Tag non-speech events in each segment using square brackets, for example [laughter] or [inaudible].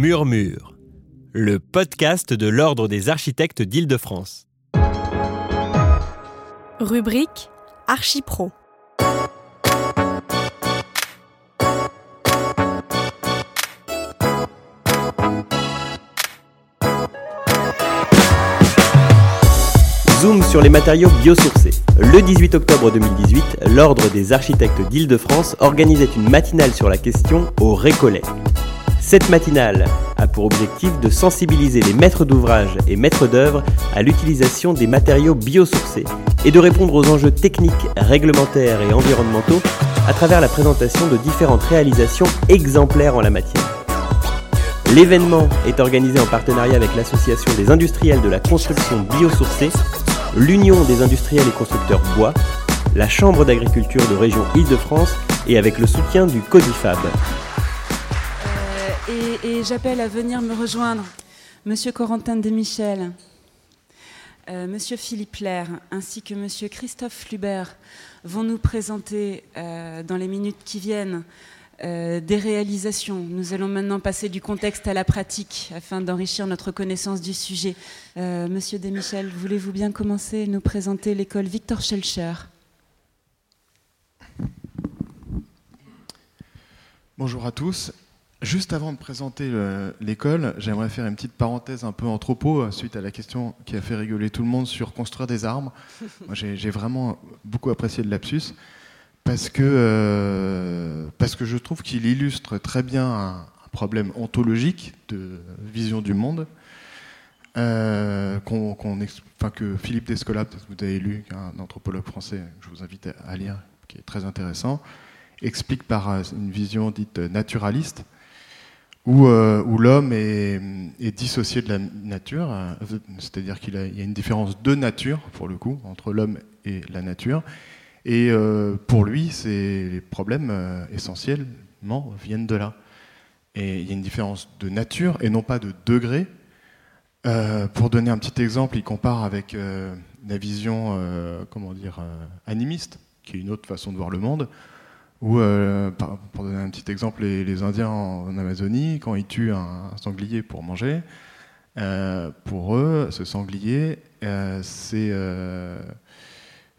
Murmure, le podcast de l'Ordre des architectes d'Île-de-France. Rubrique Archipro. Zoom sur les matériaux biosourcés. Le 18 octobre 2018, l'Ordre des architectes d'Île-de-France organisait une matinale sur la question au Récollet. Cette matinale a pour objectif de sensibiliser les maîtres d'ouvrage et maîtres d'œuvre à l'utilisation des matériaux biosourcés et de répondre aux enjeux techniques, réglementaires et environnementaux à travers la présentation de différentes réalisations exemplaires en la matière. L'événement est organisé en partenariat avec l'Association des industriels de la construction biosourcée, l'Union des industriels et constructeurs bois, la Chambre d'agriculture de région Île-de-France et avec le soutien du Codifab. Et, j'appelle à venir me rejoindre Monsieur Corentin Desmichel, euh, Monsieur Philippe Lair, ainsi que Monsieur Christophe Flubert vont nous présenter euh, dans les minutes qui viennent euh, des réalisations. Nous allons maintenant passer du contexte à la pratique afin d'enrichir notre connaissance du sujet. Monsieur Desmichel, voulez-vous bien commencer et nous présenter l'école Victor Schellcher Bonjour à tous. Juste avant de présenter le- l'école, j'aimerais faire une petite parenthèse un peu anthropo euh, suite à la question qui a fait rigoler tout le monde sur construire des arbres. [laughs] Moi, j'ai vraiment beaucoup apprécié le lapsus parce que, euh, parce que je trouve qu'il illustre très bien un, un problème ontologique de vision du monde. euh, enfin, que Philippe Descola, peut-être que vous avez lu, un anthropologue français que je vous invite à lire, qui est très intéressant, explique par euh, une vision dite naturaliste, où, euh, où l'homme est, dissocié de la nature, euh, c'est-à-dire qu'il y a une différence de nature, pour le coup, entre l'homme et la nature. Et euh, pour lui, les problèmes essentiellement viennent de là. Et il y a une différence de nature et non pas de degré. Pour donner un petit exemple, il compare avec la vision, comment dire, animiste, qui est une autre façon de voir le monde, où, euh, pour donner un petit exemple, les, Indiens en, Amazonie, quand ils tuent un, sanglier pour manger, euh, pour eux, ce sanglier, euh,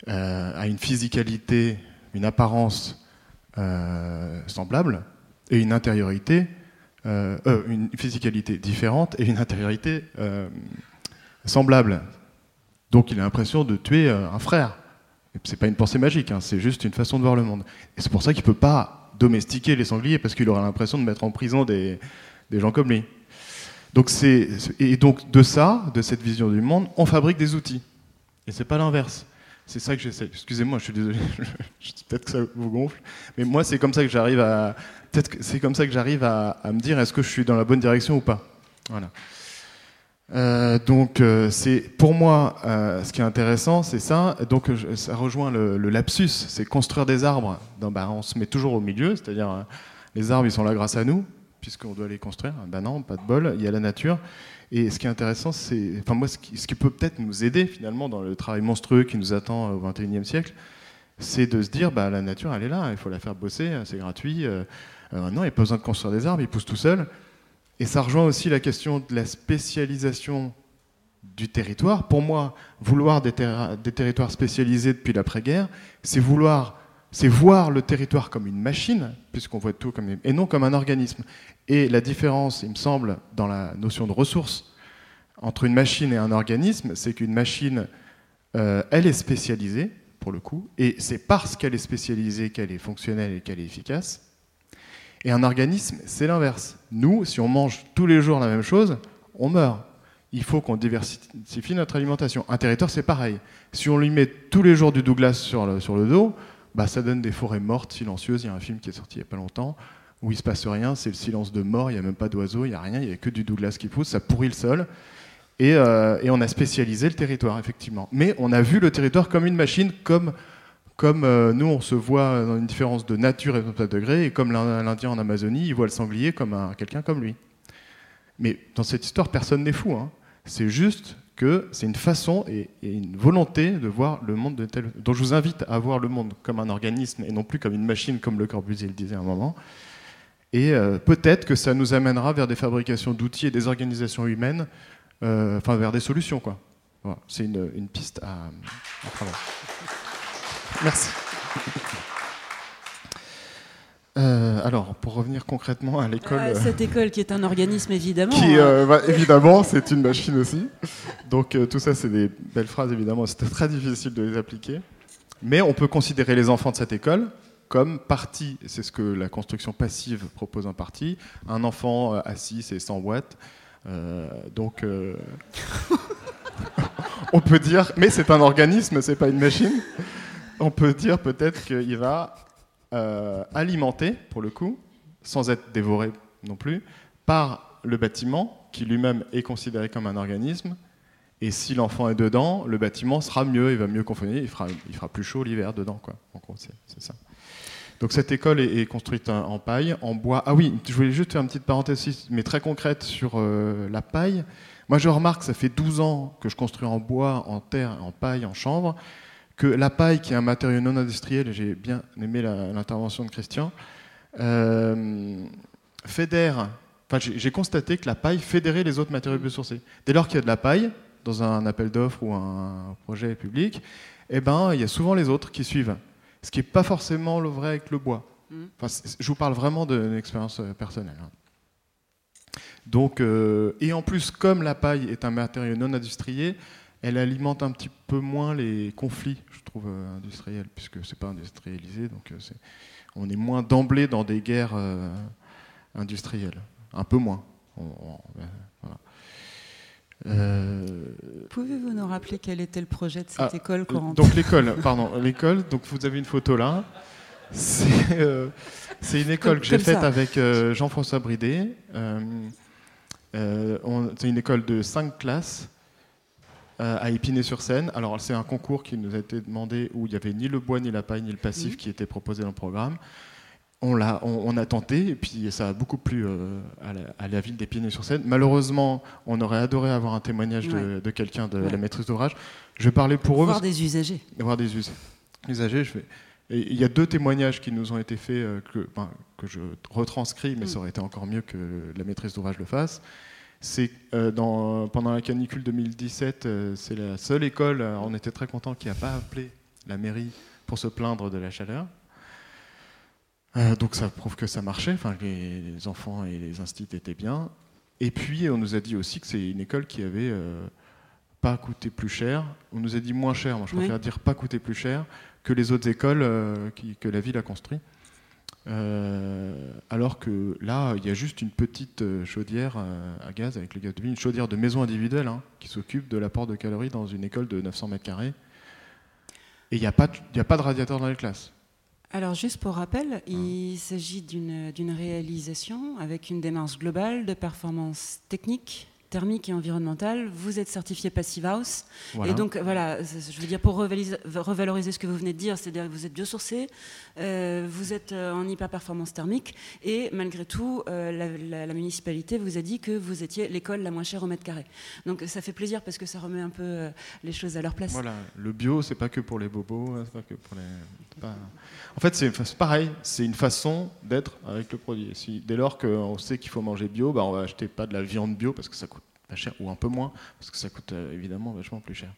a une physicalité, une apparence semblable et une intériorité, une physicalité différente et une intériorité semblable. Donc il a l'impression de tuer un frère. C'est pas une pensée magique, hein, c'est juste une façon de voir le monde. Et c'est pour ça qu'il peut pas domestiquer les sangliers parce qu'il aura l'impression de mettre en prison des, gens comme lui. Donc c'est et donc de ça, de cette vision du monde, on fabrique des outils. Et c'est pas l'inverse. C'est ça que j'essaie. Excusez-moi, je suis désolé. [laughs] Peut-être que ça vous gonfle, mais moi c'est comme ça que j'arrive à. Peut-être c'est comme ça que j'arrive à me dire est-ce que je suis dans la bonne direction ou pas? Voilà. Euh, donc euh, c'est pour moi euh, ce qui est intéressant, c'est ça. Donc ça rejoint le, lapsus, c'est construire des arbres. Donc, bah, on se met toujours au milieu, c'est-à-dire les arbres ils sont là grâce à nous puisqu'on doit les construire. Ben non, pas de bol, il y a la nature. Et ce qui est intéressant, c'est, enfin moi, ce qui, peut peut-être nous aider finalement dans le travail monstrueux qui nous attend au XXIe siècle, c'est de se dire, bah, la nature, elle est là, il faut la faire bosser, c'est gratuit. Euh, non, il n'y a pas besoin de construire des arbres, ils poussent tout seuls. Et ça rejoint aussi la question de la spécialisation du territoire. Pour moi, vouloir des, territoires spécialisés depuis l'après-guerre, c'est vouloir, c'est voir le territoire comme une machine, puisqu'on voit tout comme et non comme un organisme. Et la différence, il me semble, dans la notion de ressources entre une machine et un organisme, c'est qu'une machine, euh, elle est spécialisée pour le coup, et c'est parce qu'elle est spécialisée qu'elle est fonctionnelle et qu'elle est efficace. Et un organisme, c'est l'inverse. Nous, si on mange tous les jours la même chose, on meurt. Il faut qu'on diversifie notre alimentation. Un territoire, c'est pareil. Si on lui met tous les jours du Douglas sur le, dos, bah, ça donne des forêts mortes, silencieuses. Il y a un film qui est sorti il n'y a pas longtemps où il se passe rien, c'est le silence de mort, il n'y a même pas d'oiseaux, il n'y a rien, il n'y a que du Douglas qui pousse, ça pourrit le sol. Euh, et on a spécialisé le territoire, effectivement. Mais on a vu le territoire comme une machine, comme, comme euh, nous, on se voit dans une différence de nature et de degré, et comme l'In- l'Indien en Amazonie, il voit le sanglier comme un- quelqu'un comme lui. Mais dans cette histoire, personne n'est fou. hein. C'est juste que c'est une façon et, une volonté de voir le monde de tel. Donc je vous invite à voir le monde comme un organisme et non plus comme une machine, comme Le Corbusier le disait à un moment. Et peut-être que ça nous amènera vers des fabrications d'outils et des organisations humaines, enfin vers des solutions. C'est une, piste à, à travailler. Merci. Euh, alors, pour revenir concrètement à l'école. Euh, cette école qui est un organisme, évidemment. Qui, euh, bah, évidemment, c'est une machine aussi. Donc, tout ça, c'est des belles phrases, évidemment. C'était très difficile de les appliquer. Mais on peut considérer les enfants de cette école comme partie, c'est ce que la construction passive propose en partie, un enfant assis, c'est 100 watts. donc, [laughs] on peut dire, mais c'est un organisme, c'est pas une machine. On peut dire peut-être qu'il va euh, alimenté, pour le coup, sans être dévoré non plus, par le bâtiment, qui lui-même est considéré comme un organisme. Et si l'enfant est dedans, le bâtiment sera mieux, il va mieux confonner, il fera, il fera plus chaud l'hiver dedans. Quoi. C'est ça. Donc cette école est, construite en, paille, en bois. Ah oui, je voulais juste faire une petite parenthèse, mais très concrète sur euh, la paille. Moi, je remarque, ça fait 12 ans que je construis en bois, en terre, en paille, en chanvre que la paille, qui est un matériau non industriel, et j'ai bien aimé l'intervention de Christian, euh, fédère. Enfin, j'ai constaté que la paille fédérait les autres matériaux biosourcés. Dès lors qu'il y a de la paille dans un appel d'offres ou un projet public, eh ben, il y a souvent les autres qui suivent. Ce qui n'est pas forcément le vrai avec le bois. Mm. Enfin, je vous parle vraiment d'une expérience euh, personnelle. Hein. Donc, euh, et en plus, comme la paille est un matériau non industriel, elle alimente un petit peu moins les conflits, je trouve, euh, industriels, puisque c'est pas industrialisé, donc euh, on est moins d'emblée dans des guerres euh, industrielles, un peu moins. Pouvez-vous nous rappeler quel était le projet de cette ah, école, Corentin Donc l'école, [laughs] pardon, l'école. Donc vous avez une photo là. C'est une école que j'ai faite avec Jean-François Bridet. c'est une école de cinq classes euh, à Épinay-sur-Seine. Alors, c'est un concours qui nous a été demandé où il n'y avait ni le bois, ni la paille, ni le passif qui était proposé dans le programme. On a, on, a tenté, et puis ça a beaucoup plu euh, à, la, ville d'Épinay-sur-Seine. Malheureusement, on aurait adoré avoir un témoignage de, quelqu'un de la maîtrise d'ouvrage. Je vais parler pour eux. Voir des usagers. Voir des usagers. Je vais... il y a deux témoignages qui nous ont été faits euh, que, que je retranscris, mais mm. ça aurait été encore mieux que la maîtrise d'ouvrage le fasse c'est euh, pendant la canicule 2017, euh, c'est la seule école, euh, on était très content, qui n'a pas appelé la mairie pour se plaindre de la chaleur. donc ça prouve que ça marchait, enfin, les, enfants et les instituts étaient bien. Et puis on nous a dit aussi que c'est une école qui avait pas coûté plus cher. On nous a dit moins cher, moi je préfère dire pas coûté plus cher que les autres écoles que la ville a construites. Euh, alors que là, il y a juste une petite euh, chaudière euh, à gaz avec le gaz de vie, une chaudière de maison individuelle hein, qui s'occupe de l'apport de calories dans une école de 900 mètres carrés. Et il n'y a, pas de, a pas de radiateur dans les classes. Alors juste pour rappel, il s'agit d'une réalisation avec une démarche globale de performance technique, thermique et environnementale, vous êtes certifié Passive House. Et donc, voilà, je veux dire, pour revaloriser ce que vous venez de dire, c'est-à-dire que vous êtes biosourcé, euh, vous êtes euh, en hyper-performance thermique, et malgré tout, euh, la, municipalité vous a dit que vous étiez l'école la moins chère au mètre carré. Donc, ça fait plaisir parce que ça remet un peu les choses à leur place. Voilà, le bio, c'est pas que pour les bobos, hein, c'est pas que pour les. En fait, c'est pareil, c'est une façon d'être avec le produit. Dès lors qu'on sait qu'il faut manger bio, bah, on va acheter pas de la viande bio parce que ça coûte pas cher, ou un peu moins, parce que ça coûte euh, évidemment vachement plus cher.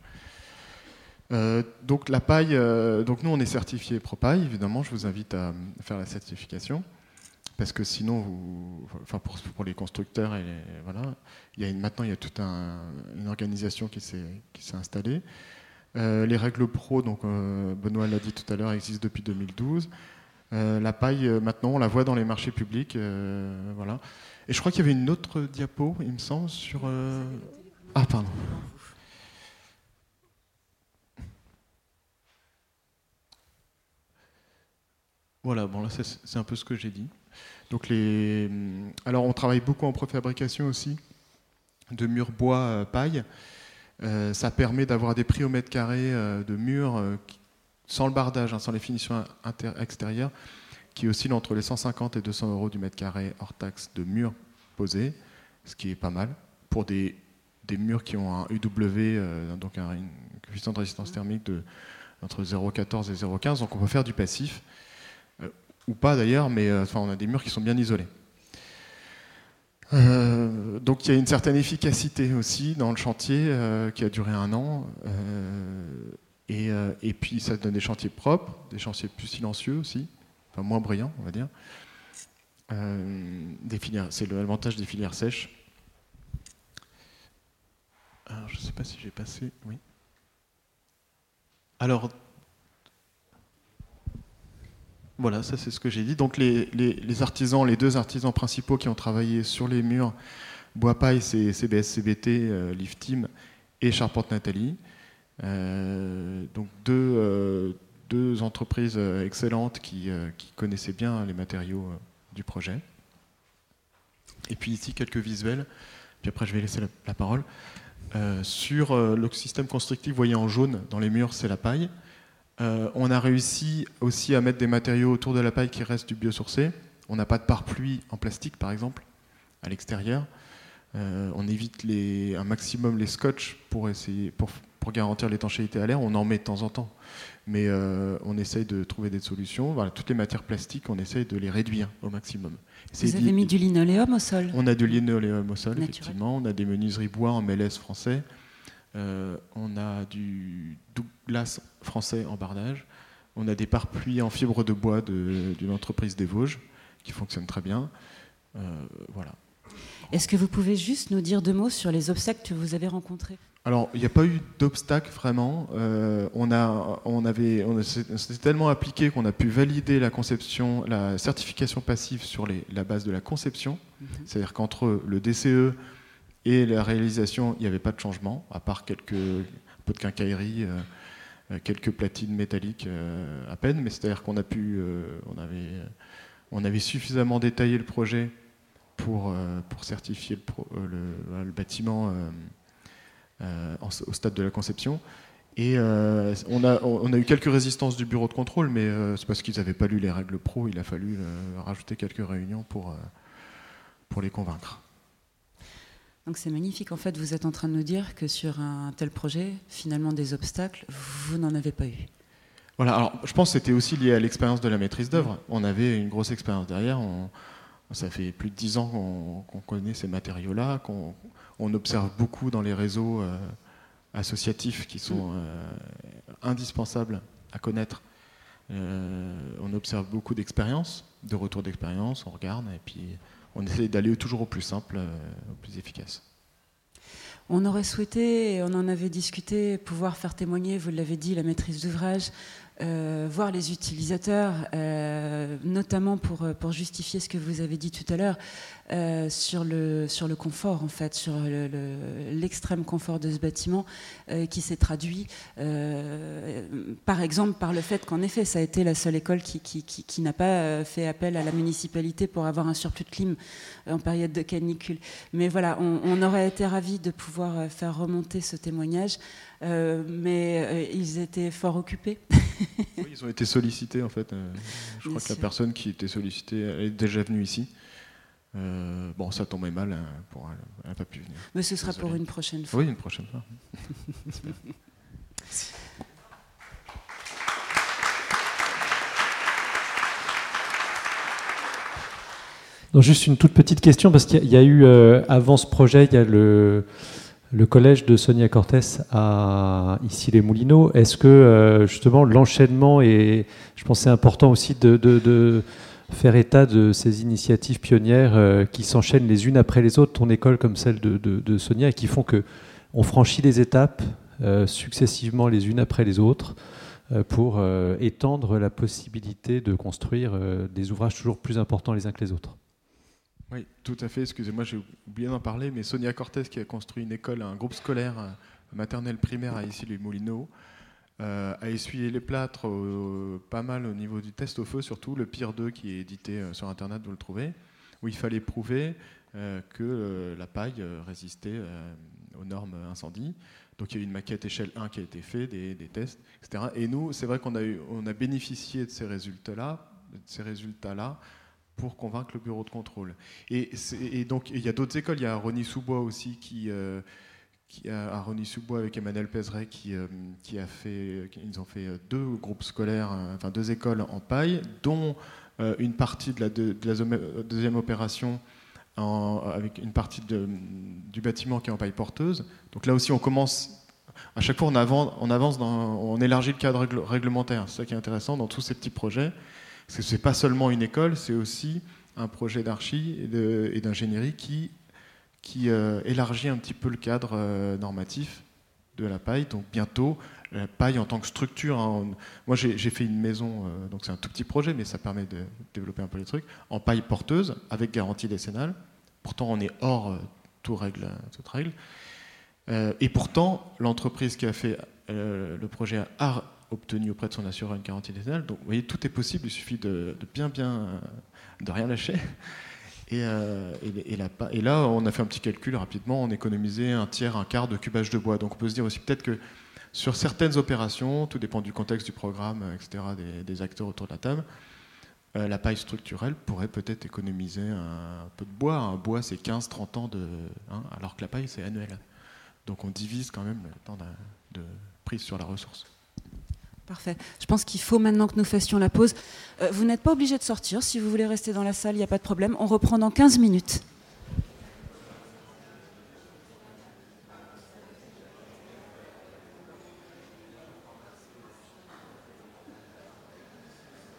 Euh, donc la paille, euh, donc nous on est certifié ProPaille, évidemment, je vous invite à faire la certification, parce que sinon, enfin pour, les constructeurs, voilà, maintenant il y a toute une organisation qui s'est installée. Euh, les règles pro, donc euh, Benoît l'a dit tout à l'heure, existent depuis 2012. Euh, la paille, maintenant, on la voit dans les marchés publics. voilà. Et je crois qu'il y avait une autre diapo, il me semble, sur. Ah, pardon. Voilà, bon là c'est un peu ce que j'ai dit. Donc les, alors on travaille beaucoup en préfabrication aussi de murs bois paille. Euh, ça permet d'avoir des prix au mètre carré euh, de murs euh, sans le bardage, hein, sans les finitions extérieures, qui oscillent entre les 150 et 200 euros du mètre carré hors taxe de murs posés, ce qui est pas mal pour des, murs qui ont un UW, donc un, une coefficient de résistance thermique de entre 0,14 et 0,15, donc on peut faire du passif, ou pas d'ailleurs, mais on a des murs qui sont bien isolés. Euh, donc il y a une certaine efficacité aussi dans le chantier euh, qui a duré un an. Et, et, puis ça donne des chantiers propres, des chantiers plus silencieux aussi, enfin moins bruyants on va dire. c'est l'avantage des filières sèches. Alors je ne sais pas si j'ai passé. Oui. Alors voilà, ça c'est ce que j'ai dit. Donc les, artisans, les deux artisans principaux qui ont travaillé sur les murs, Bois Paille, c'est CBS CBT, euh, Lift Team et Charpente Nathalie. Euh, donc deux, euh, deux, entreprises excellentes qui, connaissaient bien les matériaux du projet. Et puis ici quelques visuels, puis après je vais laisser la, parole. sur le système constructif, vous voyez en jaune dans les murs, c'est la paille. Euh, on a réussi aussi à mettre des matériaux autour de la paille qui restent du biosourcé. On n'a pas de pare-pluie en plastique, par exemple, à l'extérieur. Euh, on évite un maximum les scotch pour, essayer, pour, garantir l'étanchéité à l'air. On en met de temps en temps. Mais euh, on essaye de trouver des solutions. Voilà, toutes les matières plastiques, on essaye de les réduire au maximum. Vous avez mis du linoléum au sol? On a du linoléum au sol, effectivement. On a des menuiseries bois en MLS français. Euh, on a du Douglas français en bardage. On a des pare-pluies en fibre de bois d'une entreprise des Vosges qui fonctionnent très bien. Euh, voilà. Est-ce que vous pouvez juste nous dire deux mots sur les obstacles que vous avez rencontrés? Alors, il n'y a pas eu d'obstacles vraiment. Euh, on a, on avait, on s'est tellement appliqué qu'on a pu valider la conception, la certification passive sur la base de la conception. Mhm. C'est-à-dire qu'entre le DCE et la réalisation, il n'y avait pas de changement, à part quelques peu de quincaillerie, euh, euh, quelques platines métalliques euh, à peine. Mais c'est-à-dire qu'on a pu, on avait, on avait suffisamment détaillé le projet pour, pour certifier le, le, bâtiment au stade de la conception. Et on, a, on, a, eu quelques résistances du bureau de contrôle, mais c'est parce qu'ils n'avaient pas lu les règles pro. Il a fallu rajouter quelques réunions pour, pour les convaincre. Donc c'est magnifique. En fait, vous êtes en train de nous dire que sur un tel projet, finalement, des obstacles, vous n'en avez pas eu. Voilà. Alors, je pense que c'était aussi lié à l'expérience de la maîtrise d'œuvre. On avait une grosse expérience derrière. ça fait plus de dix ans qu'on connaît ces matériaux-là, qu'on on observe beaucoup dans les réseaux euh, associatifs qui sont mm. euh, indispensables à connaître. Euh, on observe beaucoup d'expériences, de retours d'expérience, on regarde et puis on essaie d'aller toujours au plus simple, euh, au plus efficace. On aurait souhaité, on en avait discuté, pouvoir faire témoigner, vous l'avez dit, la maîtrise d'ouvrage, euh, voir les utilisateurs, euh, notamment pour, pour justifier ce que vous avez dit tout à l'heure, euh, sur, le, sur le confort, en fait, sur l'extrême confort de ce bâtiment, euh, qui s'est traduit, euh, par exemple, par le fait qu'en effet, ça a été la seule école qui, qui, n'a pas fait appel à la municipalité pour avoir un surplus de clim en période de canicule. Mais voilà, on, aurait été ravis de pouvoir faire remonter ce témoignage, mais ils étaient fort occupés. [laughs] oui, ils ont été sollicités, en fait. je crois que la personne qui était sollicitée est déjà venue ici. Euh, bon, ça tombait mal, hein, pour, elle n'a pas pu venir. Mais ce sera pour une prochaine fois. Oui, une prochaine fois. Donc, juste une toute petite question, parce qu'il y, a eu, euh, avant ce projet, il y a le, le collège de Sonia Cortés à ici les Moulineaux. Est-ce que, euh, justement, l'enchaînement est, je pense, c'est important aussi de, faire état de ces initiatives pionnières euh, qui s'enchaînent les unes après les autres, ton école comme celle de, Sonia, et qui font que on franchit les étapes euh, successivement les unes après les autres pour étendre la possibilité de construire des ouvrages toujours plus importants les uns que les autres. Oui, tout à fait. Excusez-moi, j'ai oublié d'en parler, mais Sonia Cortés qui a construit une école, un groupe scolaire maternelle primaire à ici les Moulineaux, euh, à essuyer les plâtres pas mal au niveau du test au feu, surtout le pire 2 qui est édité euh, sur Internet, vous le trouvez, où il fallait prouver euh, que la paille résistait aux normes incendie. Donc il y a eu une maquette échelle 1 qui a été faite, des, tests, etc. Et nous, c'est vrai qu'on a, a bénéficié de ces résultats-là, ces résultats-là pour convaincre le bureau de contrôle. Et, donc il y a d'autres écoles, il y a Rony Soubois aussi qui qui a, à Rony-sous-Bois avec Emmanuel Pézeret qui, euh, qui, a fait, ils ont fait deux groupes scolaires, euh, enfin deux écoles en paille, dont euh, une partie de la, de, la deuxième opération avec une partie du bâtiment qui est en paille porteuse. Donc là aussi, on commence. À chaque fois, on avance, on élargit le cadre réglementaire. C'est ça qui est intéressant dans tous ces petits projets. Ce n'est pas seulement une école, c'est aussi un projet d'archi et d'ingénierie qui, qui euh, élargit un petit peu le cadre euh, normatif de la paille. Donc bientôt, la paille en tant que structure. Hein, moi, j'ai fait une maison, euh, donc c'est un tout petit projet, mais ça permet de développer un peu les trucs, en paille porteuse, avec garantie décennale. Pourtant, on est hors toute règle. Toute règle. et pourtant, l'entreprise qui a fait le projet a obtenu auprès de son assureur une garantie décennale. Donc, vous voyez, tout est possible, il suffit de, bien, bien, de rien lâcher. Euh, et, là, on a fait un petit calcul rapidement, on économisait un tiers, un quart de cubage de bois. Donc on peut se dire aussi peut-être que sur certaines opérations, tout dépend du contexte du programme, etc., des, acteurs autour de la table, euh, la paille structurelle pourrait peut-être économiser un, peu de bois. Un bois, c'est 15-30 ans, de, hein, alors que la paille, c'est annuel. Donc on divise quand même le temps de prise sur la ressource. Parfait. Je pense qu'il faut maintenant que nous fassions la pause. Euh, vous n'êtes pas obligé de sortir. Si vous voulez rester dans la salle, il n'y a pas de problème. On reprend dans 15 minutes.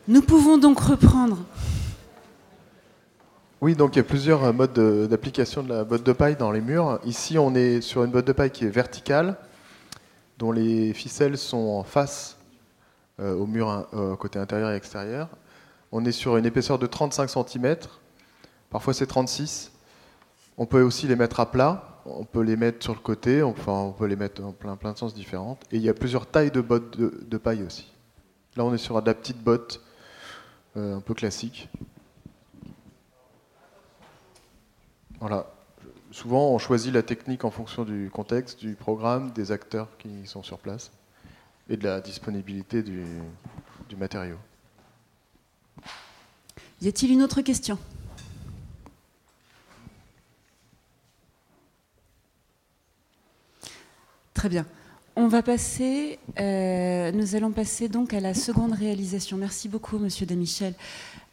Nous pouvons donc reprendre. Oui, donc il y a plusieurs modes d'application de la botte de paille dans les murs. Ici, on est sur une botte de paille qui est verticale, dont les ficelles sont en face euh, au mur euh, côté intérieur et extérieur. On est sur une épaisseur de 35 cm, parfois c'est 36. On peut aussi les mettre à plat, on peut les mettre sur le côté, enfin, on peut les mettre en plein, plein de sens différents. Et il y a plusieurs tailles de bottes de, paille aussi. Là, on est sur de la petite botte, euh, un peu classique. Voilà. Souvent, on choisit la technique en fonction du contexte, du programme, des acteurs qui sont sur place et de la disponibilité du, matériau. Y a-t-il une autre question? Très bien. On va passer, euh, nous allons passer donc à la seconde réalisation. Merci beaucoup, Monsieur Demichel.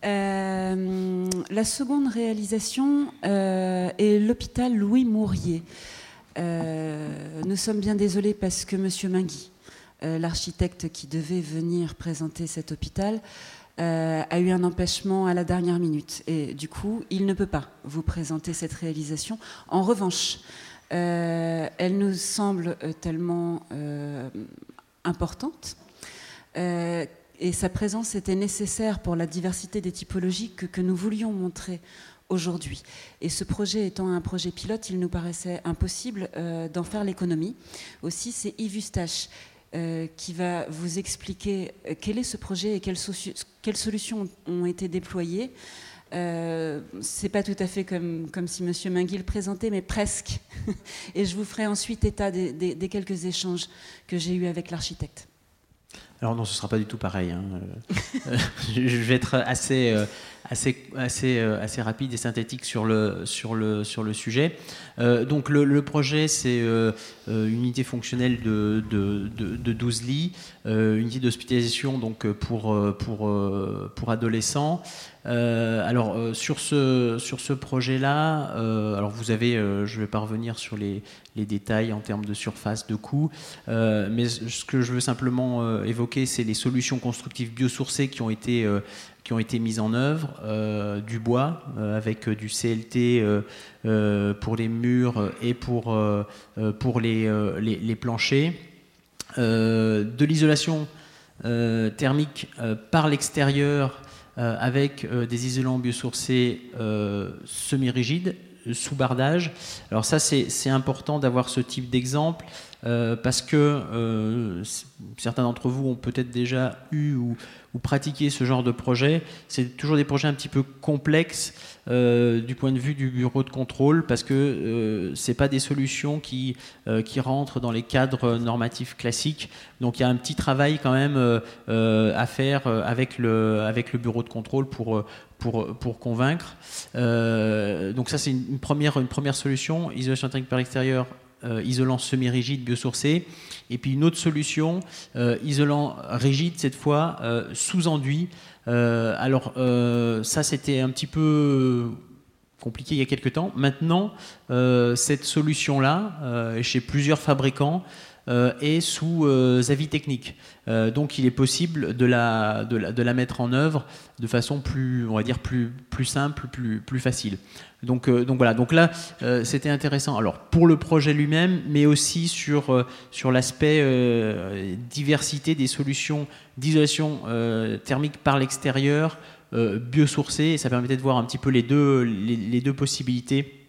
Euh, la seconde réalisation euh, est l'hôpital Louis Mourier. nous sommes bien désolés parce que Monsieur Mingui euh, l'architecte qui devait venir présenter cet hôpital euh, a eu un empêchement à la dernière minute. Et du coup, il ne peut pas vous présenter cette réalisation. En revanche, euh, elle nous semble tellement importante et sa présence était nécessaire pour la diversité des typologies que, que nous voulions montrer aujourd'hui. Et ce projet étant un projet pilote, il nous paraissait impossible d'en faire l'économie. Aussi, c'est Yves Eustache euh, qui va vous expliquer euh, quel est ce projet et quelles, solutions ont été déployées. Euh, c'est pas tout à fait comme, comme si M. Mingui le présentait, mais presque. [laughs] et je vous ferai ensuite état des quelques échanges que j'ai eus avec l'architecte. Alors non, ce ne sera pas du tout pareil. Hein. [laughs] je vais être assez, euh, assez, assez, euh, assez rapide et synthétique sur le, sur le, sur le sujet. Euh, donc le, projet, c'est une unité fonctionnelle de, de, de, 12 lits, unité d'hospitalisation donc pour, pour, pour adolescents. Euh, alors euh, sur ce, sur ce projet-là, euh, alors vous avez, je ne vais pas revenir sur les, les, détails en termes de surface, de coûts, mais ce que je veux simplement évoquer, c'est les solutions constructives biosourcées qui ont été qui ont été mises en œuvre, du bois avec du CLT pour les murs et pour, pour les, les, les planchers, de l'isolation thermique par l'extérieur euh, avec euh, des isolants biosourcés euh, semi-rigides sous bardage. Alors ça, c'est important d'avoir ce type d'exemple parce que certains d'entre vous ont peut-être déjà eu ou, ou, pratiqué ce genre de projet. C'est toujours des projets un petit peu complexes euh, du point de vue du bureau de contrôle parce que euh, c'est pas des solutions qui, euh, qui rentrent dans les cadres normatifs classiques. Donc il y a un petit travail quand même à faire avec le, avec le bureau de contrôle pour, pour, pour convaincre. donc ça c'est une, première, une première solution, isolation thermique par l'extérieur, isolant semi-rigide biosourcé. Et puis une autre solution, isolant rigide cette fois, sous enduit. Euh, alors, euh, ça, c'était un petit peu compliqué il y a quelques temps. Maintenant, cette solution-là, chez plusieurs fabricants, est sous avis technique. donc il est possible de la, mettre en œuvre de façon plus, on va dire, plus, simple, plus facile. Donc, euh, donc voilà, donc là, euh, c'était intéressant. Alors pour le projet lui-même, mais aussi sur, euh, sur l'aspect diversité des solutions d'isolation thermique par l'extérieur, biosourcées, et ça permettait de voir un petit peu les deux, les, deux possibilités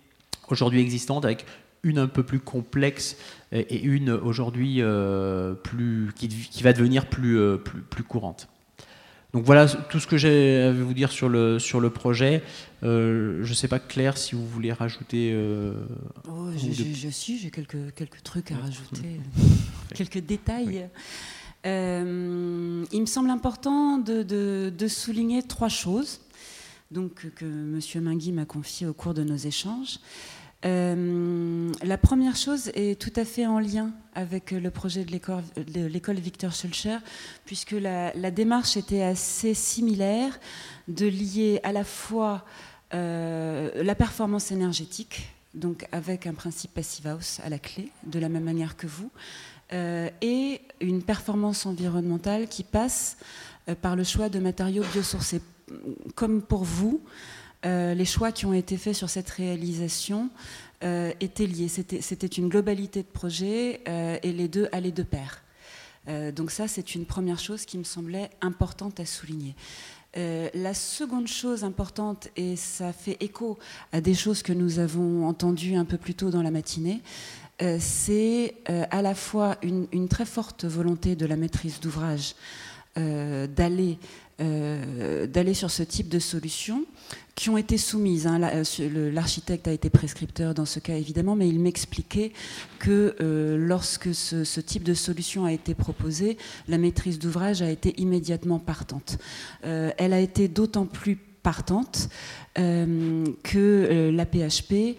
aujourd'hui existantes, avec une un peu plus complexe et une aujourd'hui plus qui, qui, va devenir plus, plus, plus courante. Donc voilà tout ce que j'ai à vous dire sur le, sur le projet. Euh, je ne sais pas, Claire, si vous voulez rajouter. Euh, oh, je, suis, j'ai quelques, quelques trucs à rajouter, [laughs] quelques détails. Euh, il me semble important de, de, souligner trois choses donc, que M. Mingui m'a confiées au cours de nos échanges. Euh, la première chose est tout à fait en lien avec le projet de l'école Victor Schulcher, puisque la, démarche était assez similaire, de lier à la fois euh, la performance énergétique, donc avec un principe passive house à la clé, de la même manière que vous, euh, et une performance environnementale qui passe par le choix de matériaux biosourcés. Comme pour vous, euh, les choix qui ont été faits sur cette réalisation euh, étaient liés. C'était une globalité de projet euh, et les deux allaient de pair. donc ça, c'est une première chose qui me semblait importante à souligner. la seconde chose importante, et ça fait écho à des choses que nous avons entendues un peu plus tôt dans la matinée, c'est à la fois une, très forte volonté de la maîtrise d'ouvrage d'aller euh, d'aller sur ce type de solutions qui ont été soumises. Hein. Euh, l'architecte a été prescripteur dans ce cas évidemment, mais il m'expliquait que euh, lorsque ce, type de solution a été proposé, la maîtrise d'ouvrage a été immédiatement partante. elle a été d'autant plus partante que la PHP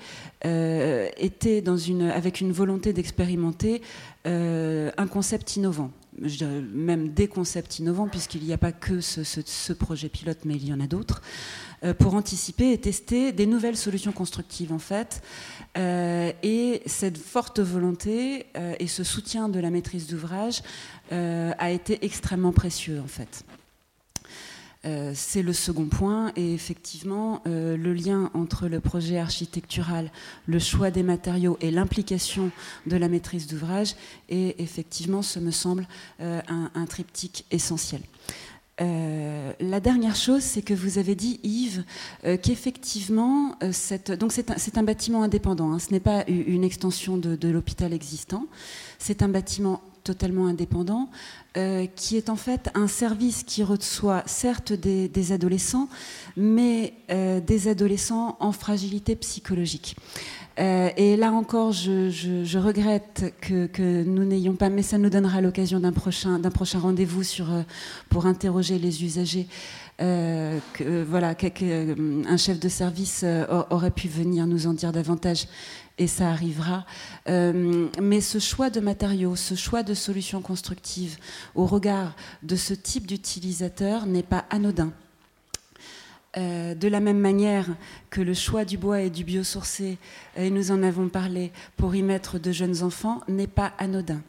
était dans une, avec une volonté d'expérimenter un concept innovant même des concepts innovants, puisqu'il n'y a pas que ce, projet pilote, mais il y en a d'autres, euh, pour anticiper et tester des nouvelles solutions constructives, en fait. Euh, et cette forte volonté euh, et ce soutien de la maîtrise d'ouvrage a été extrêmement précieux, en fait. Euh, c'est le second point. Et effectivement, euh, le lien entre le projet architectural, le choix des matériaux et l'implication de la maîtrise d'ouvrage est effectivement, ce me semble, euh, un, triptyque essentiel. la dernière chose, c'est que vous avez dit, Yves, qu'effectivement, c'est un, bâtiment indépendant, hein. ce n'est pas une extension de l'hôpital existant, c'est un bâtiment totalement indépendant, euh, qui est en fait un service qui reçoit certes des, adolescents, mais euh, des adolescents en fragilité psychologique. Euh, et là encore, je, regrette que, nous n'ayons pas, mais ça nous donnera l'occasion d'un prochain, prochain rendez-vous sur, pour interroger les usagers. que, voilà, un chef de service aurait pu venir nous en dire davantage et ça arrivera. Euh, mais ce choix de matériaux, ce choix de solutions constructives au regard de ce type d'utilisateur n'est pas anodin. Euh, de la même manière que le choix du bois et du biosourcé, et nous en avons parlé, pour y mettre de jeunes enfants, n'est pas anodin.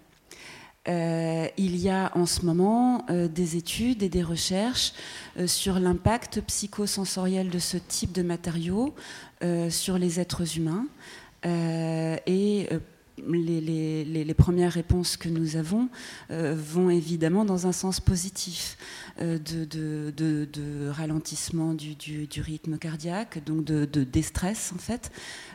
Euh, il y a en ce moment des études et des recherches sur l'impact psychosensoriel de ce type de matériaux sur les êtres humains. Euh, et euh, les, premières réponses que nous avons euh, vont évidemment dans un sens positif de, ralentissement du, rythme cardiaque, donc de, déstress en fait.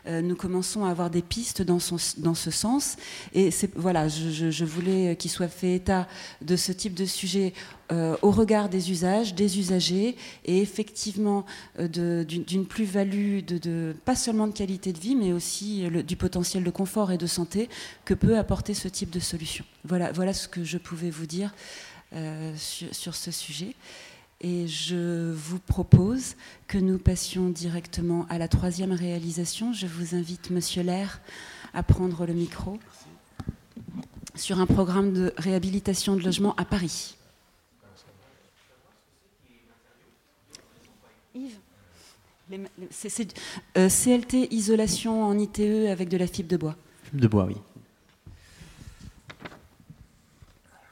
nous commençons à avoir des pistes dans, ce sens. Et voilà, je, voulais qu'il soit fait état de ce type de sujet euh, au regard des usages, des usagers, et effectivement euh, d'une plus-value, de, pas seulement de qualité de vie, mais aussi euh, du potentiel de confort et de santé que peut apporter ce type de solution. Voilà, voilà ce que je pouvais vous dire sur, ce sujet. Et je vous propose que nous passions directement à la troisième réalisation. Je vous invite, Monsieur Lair, à prendre le micro sur un programme de réhabilitation de logement à Paris. C'est CLT isolation en ITE avec de la fibre de bois. Fibre de bois, oui.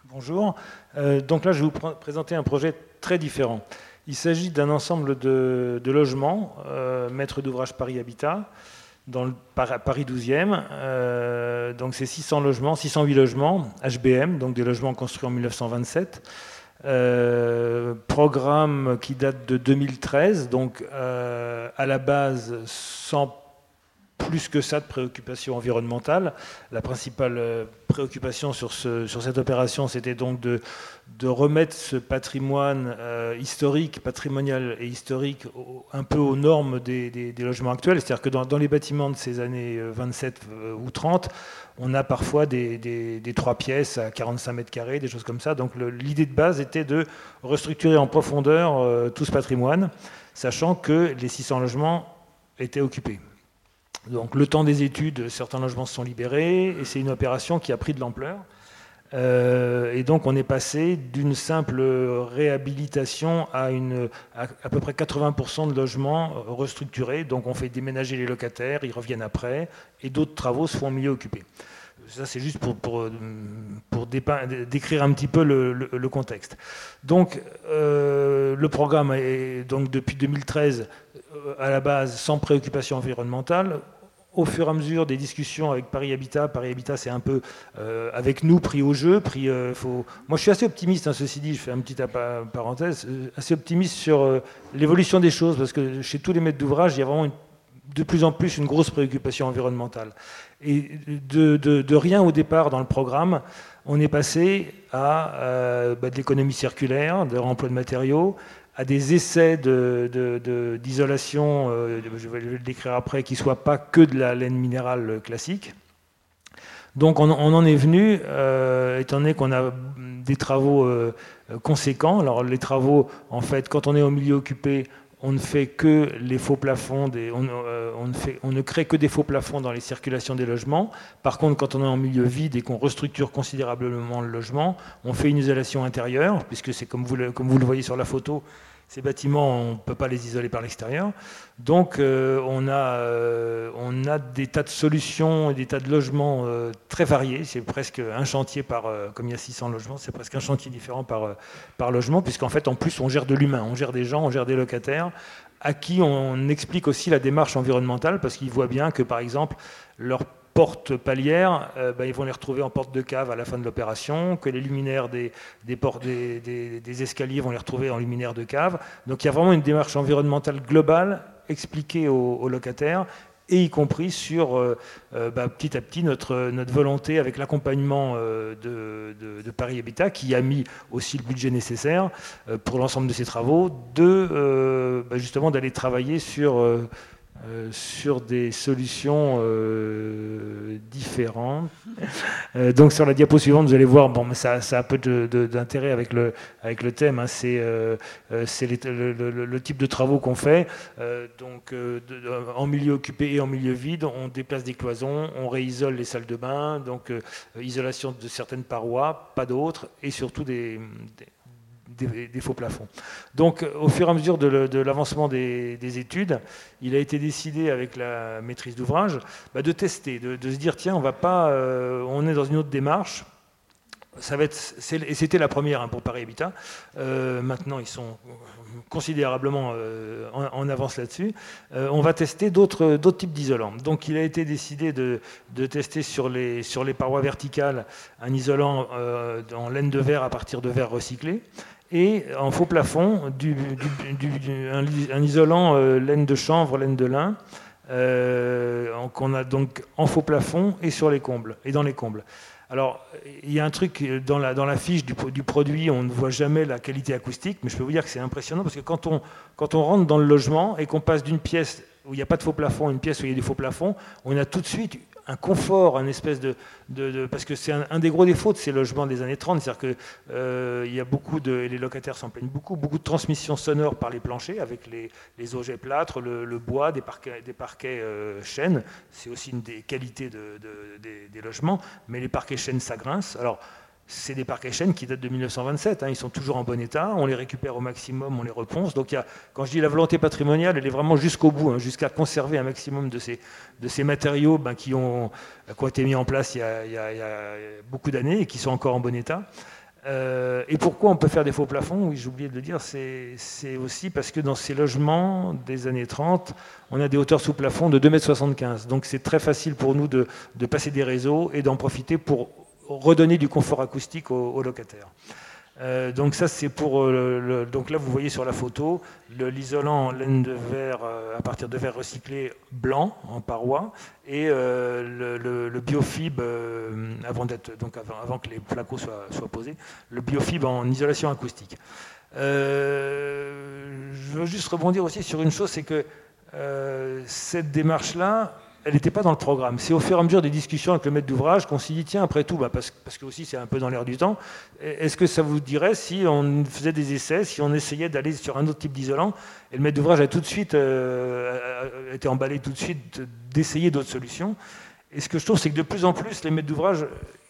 Bonjour. donc là, je vais vous présenter un projet très différent. Il s'agit d'un ensemble de, logements, euh, maître d'ouvrage Paris Habitat, dans le Paris 12e. Euh, donc c'est 600 logements, 608 logements, HBM, donc des logements construits en 1927. Euh, programme qui date de 2013, donc à la base sans plus que ça de préoccupation environnementale. La principale euh, préoccupation sur, ce, sur cette opération, c'était donc de, remettre ce patrimoine euh, historique, patrimonial et historique un peu aux normes des, logements actuels. C'est-à-dire que dans, les bâtiments de ces années 27 euh, ou 30, on a parfois des, des, trois pièces à 45 mètres carrés, des choses comme ça. Donc l'idée de base était de restructurer en profondeur tout ce patrimoine, sachant que les 600 logements étaient occupés. Donc le temps des études, certains logements se sont libérés, et c'est une opération qui a pris de l'ampleur. Euh, et donc on est passé d'une simple réhabilitation à, une, à, peu près 80% de logements restructurés. Donc on fait déménager les locataires, ils reviennent après, et d'autres travaux se font en milieu occupé. Ça, c'est juste pour, pour, pour décrire un petit peu le, contexte. Donc, euh, le programme est donc depuis 2013 euh, à la base sans préoccupation environnementale au fur et à mesure des discussions avec Paris Habitat, Paris Habitat c'est un peu euh, avec nous pris au jeu. Pris, euh. Moi je suis assez optimiste, hein, ceci dit, je fais une petite parenthèse, euh, assez optimiste sur l'évolution des choses parce que chez tous les maîtres d'ouvrage, il y a vraiment de plus en plus une grosse préoccupation environnementale. Et de, de, rien au départ dans le programme, on est passé à bah, de l'économie circulaire, de remploi de matériaux, à des essais d'isolation, de, de, je vais le décrire après, qui ne soient pas que de la laine minérale classique. Donc on, en est venu, euh, étant donné qu'on a des travaux euh, conséquents. Alors les travaux, en fait, quand on est au milieu occupé, on ne fait que les faux plafonds, euh, on, ne crée que des faux plafonds dans les circulations des logements. Par contre, quand on est en milieu vide et qu'on restructure considérablement le logement, on fait une isolation intérieure, puisque c'est comme vous le voyez sur la photo, ces bâtiments, on ne peut pas les isoler par l'extérieur. Donc euh, on, a, euh, on a des tas de solutions et des tas de logements euh, très variés. C'est presque un chantier par, comme il y a 600 logements, c'est presque un chantier différent par, par logement, puisqu'en fait, en plus, on gère de l'humain, on gère des gens, on gère des locataires, à qui on explique aussi la démarche environnementale, parce qu'ils voient bien que, par exemple, leur portes palières, euh, ben, ils vont les retrouver en porte de cave à la fin de l'opération, que les luminaires des, des, portes, des, des, escaliers vont les retrouver en luminaires de cave. Donc il y a vraiment une démarche environnementale globale expliquée aux, locataires et y compris sur euh, euh, ben, petit à petit notre, notre volonté avec l'accompagnement de, de, Paris Habitat qui a mis aussi le budget nécessaire pour l'ensemble de ces travaux de ben, justement d'aller travailler sur euh, sur des solutions euh, différentes. Euh, donc sur la diapo suivante, vous allez voir, bon, ça, ça a peu d'intérêt avec le, avec le thème, hein. c'est le, type de travaux qu'on fait. donc en milieu occupé et en milieu vide, on déplace des cloisons, on réisole les salles de bain, donc isolation de certaines parois, pas d'autres, et surtout des, faux plafonds. Donc, au fur et à mesure de, l'avancement des, études, il a été décidé avec la maîtrise d'ouvrage bah, de tester, de, se dire tiens, on va pas, euh, on est dans une autre démarche. Ça va être, et c'était la première hein, pour Paris Habitat. Euh, maintenant, ils sont considérablement euh, en, avance là-dessus. on va tester d'autres types d'isolants. Donc, il a été décidé de, tester sur les, sur les parois verticales un isolant en laine de verre à partir de verre recyclé et en faux plafond, un, isolant euh, laine de chanvre, laine de lin, euh, qu'on a donc en faux plafond et sur les combles, et dans les combles. Alors, il y a un truc dans la, fiche du, du, produit, on ne voit jamais la qualité acoustique, mais je peux vous dire que c'est impressionnant parce que quand on, quand on rentre dans le logement et qu'on passe d'une pièce où il n'y a pas de faux plafond à une pièce où il y a des faux plafonds, on a tout de suite un confort, un espèce de, parce que c'est un, des gros défauts de ces logements des années 30, c'est-à-dire que euh, il y a beaucoup de, les locataires s'en plaignent beaucoup, beaucoup de transmissions sonores par les planchers avec les, les objets plâtres, le, bois, des parquets, des parquets euh, chênes, c'est aussi une des qualités de, des, logements, mais les parquets chênes ça grince. Alors c'est des parcs à qui datent de 1927. Hein. ils sont toujours en bon état. On les récupère au maximum, on les reponce. Donc, y a, quand je dis la volonté patrimoniale, elle est vraiment jusqu'au bout, hein, jusqu'à conserver un maximum de ces, matériaux ben, qui, ont, été mis en place il y a, beaucoup d'années et qui sont encore en bon état. Euh, et pourquoi on peut faire des faux plafonds? Oui, j'ai oublié de le dire, c'est aussi parce que dans ces logements des années 30, on a des hauteurs sous plafond de 2,75 m. Donc c'est très facile pour nous de passer des réseaux et d'en profiter pour redonner du confort acoustique aux, locataires. Euh, euh, donc là vous voyez sur la photo l'isolant en laine de verre euh, à partir de verre recyclé blanc en paroi et le, le, biofib avant d'être donc avant, que les flacos soient, soient, posés le biofib en isolation acoustique. je veux juste rebondir aussi sur une chose c'est que cette démarche là elle n'était pas dans le programme. C'est au fur et à mesure des discussions avec le maître d'ouvrage qu'on s'est dit, tiens, après tout, bah, parce, parce, que aussi c'est un peu dans l'air du temps, est-ce que ça vous dirait si on faisait des essais, si on essayait d'aller sur un autre type d'isolant Et le maître d'ouvrage a tout de suite euh, été emballé tout de suite d'essayer d'autres solutions? Et ce que je trouve, c'est que de plus en plus, les maîtres d'ouvrage,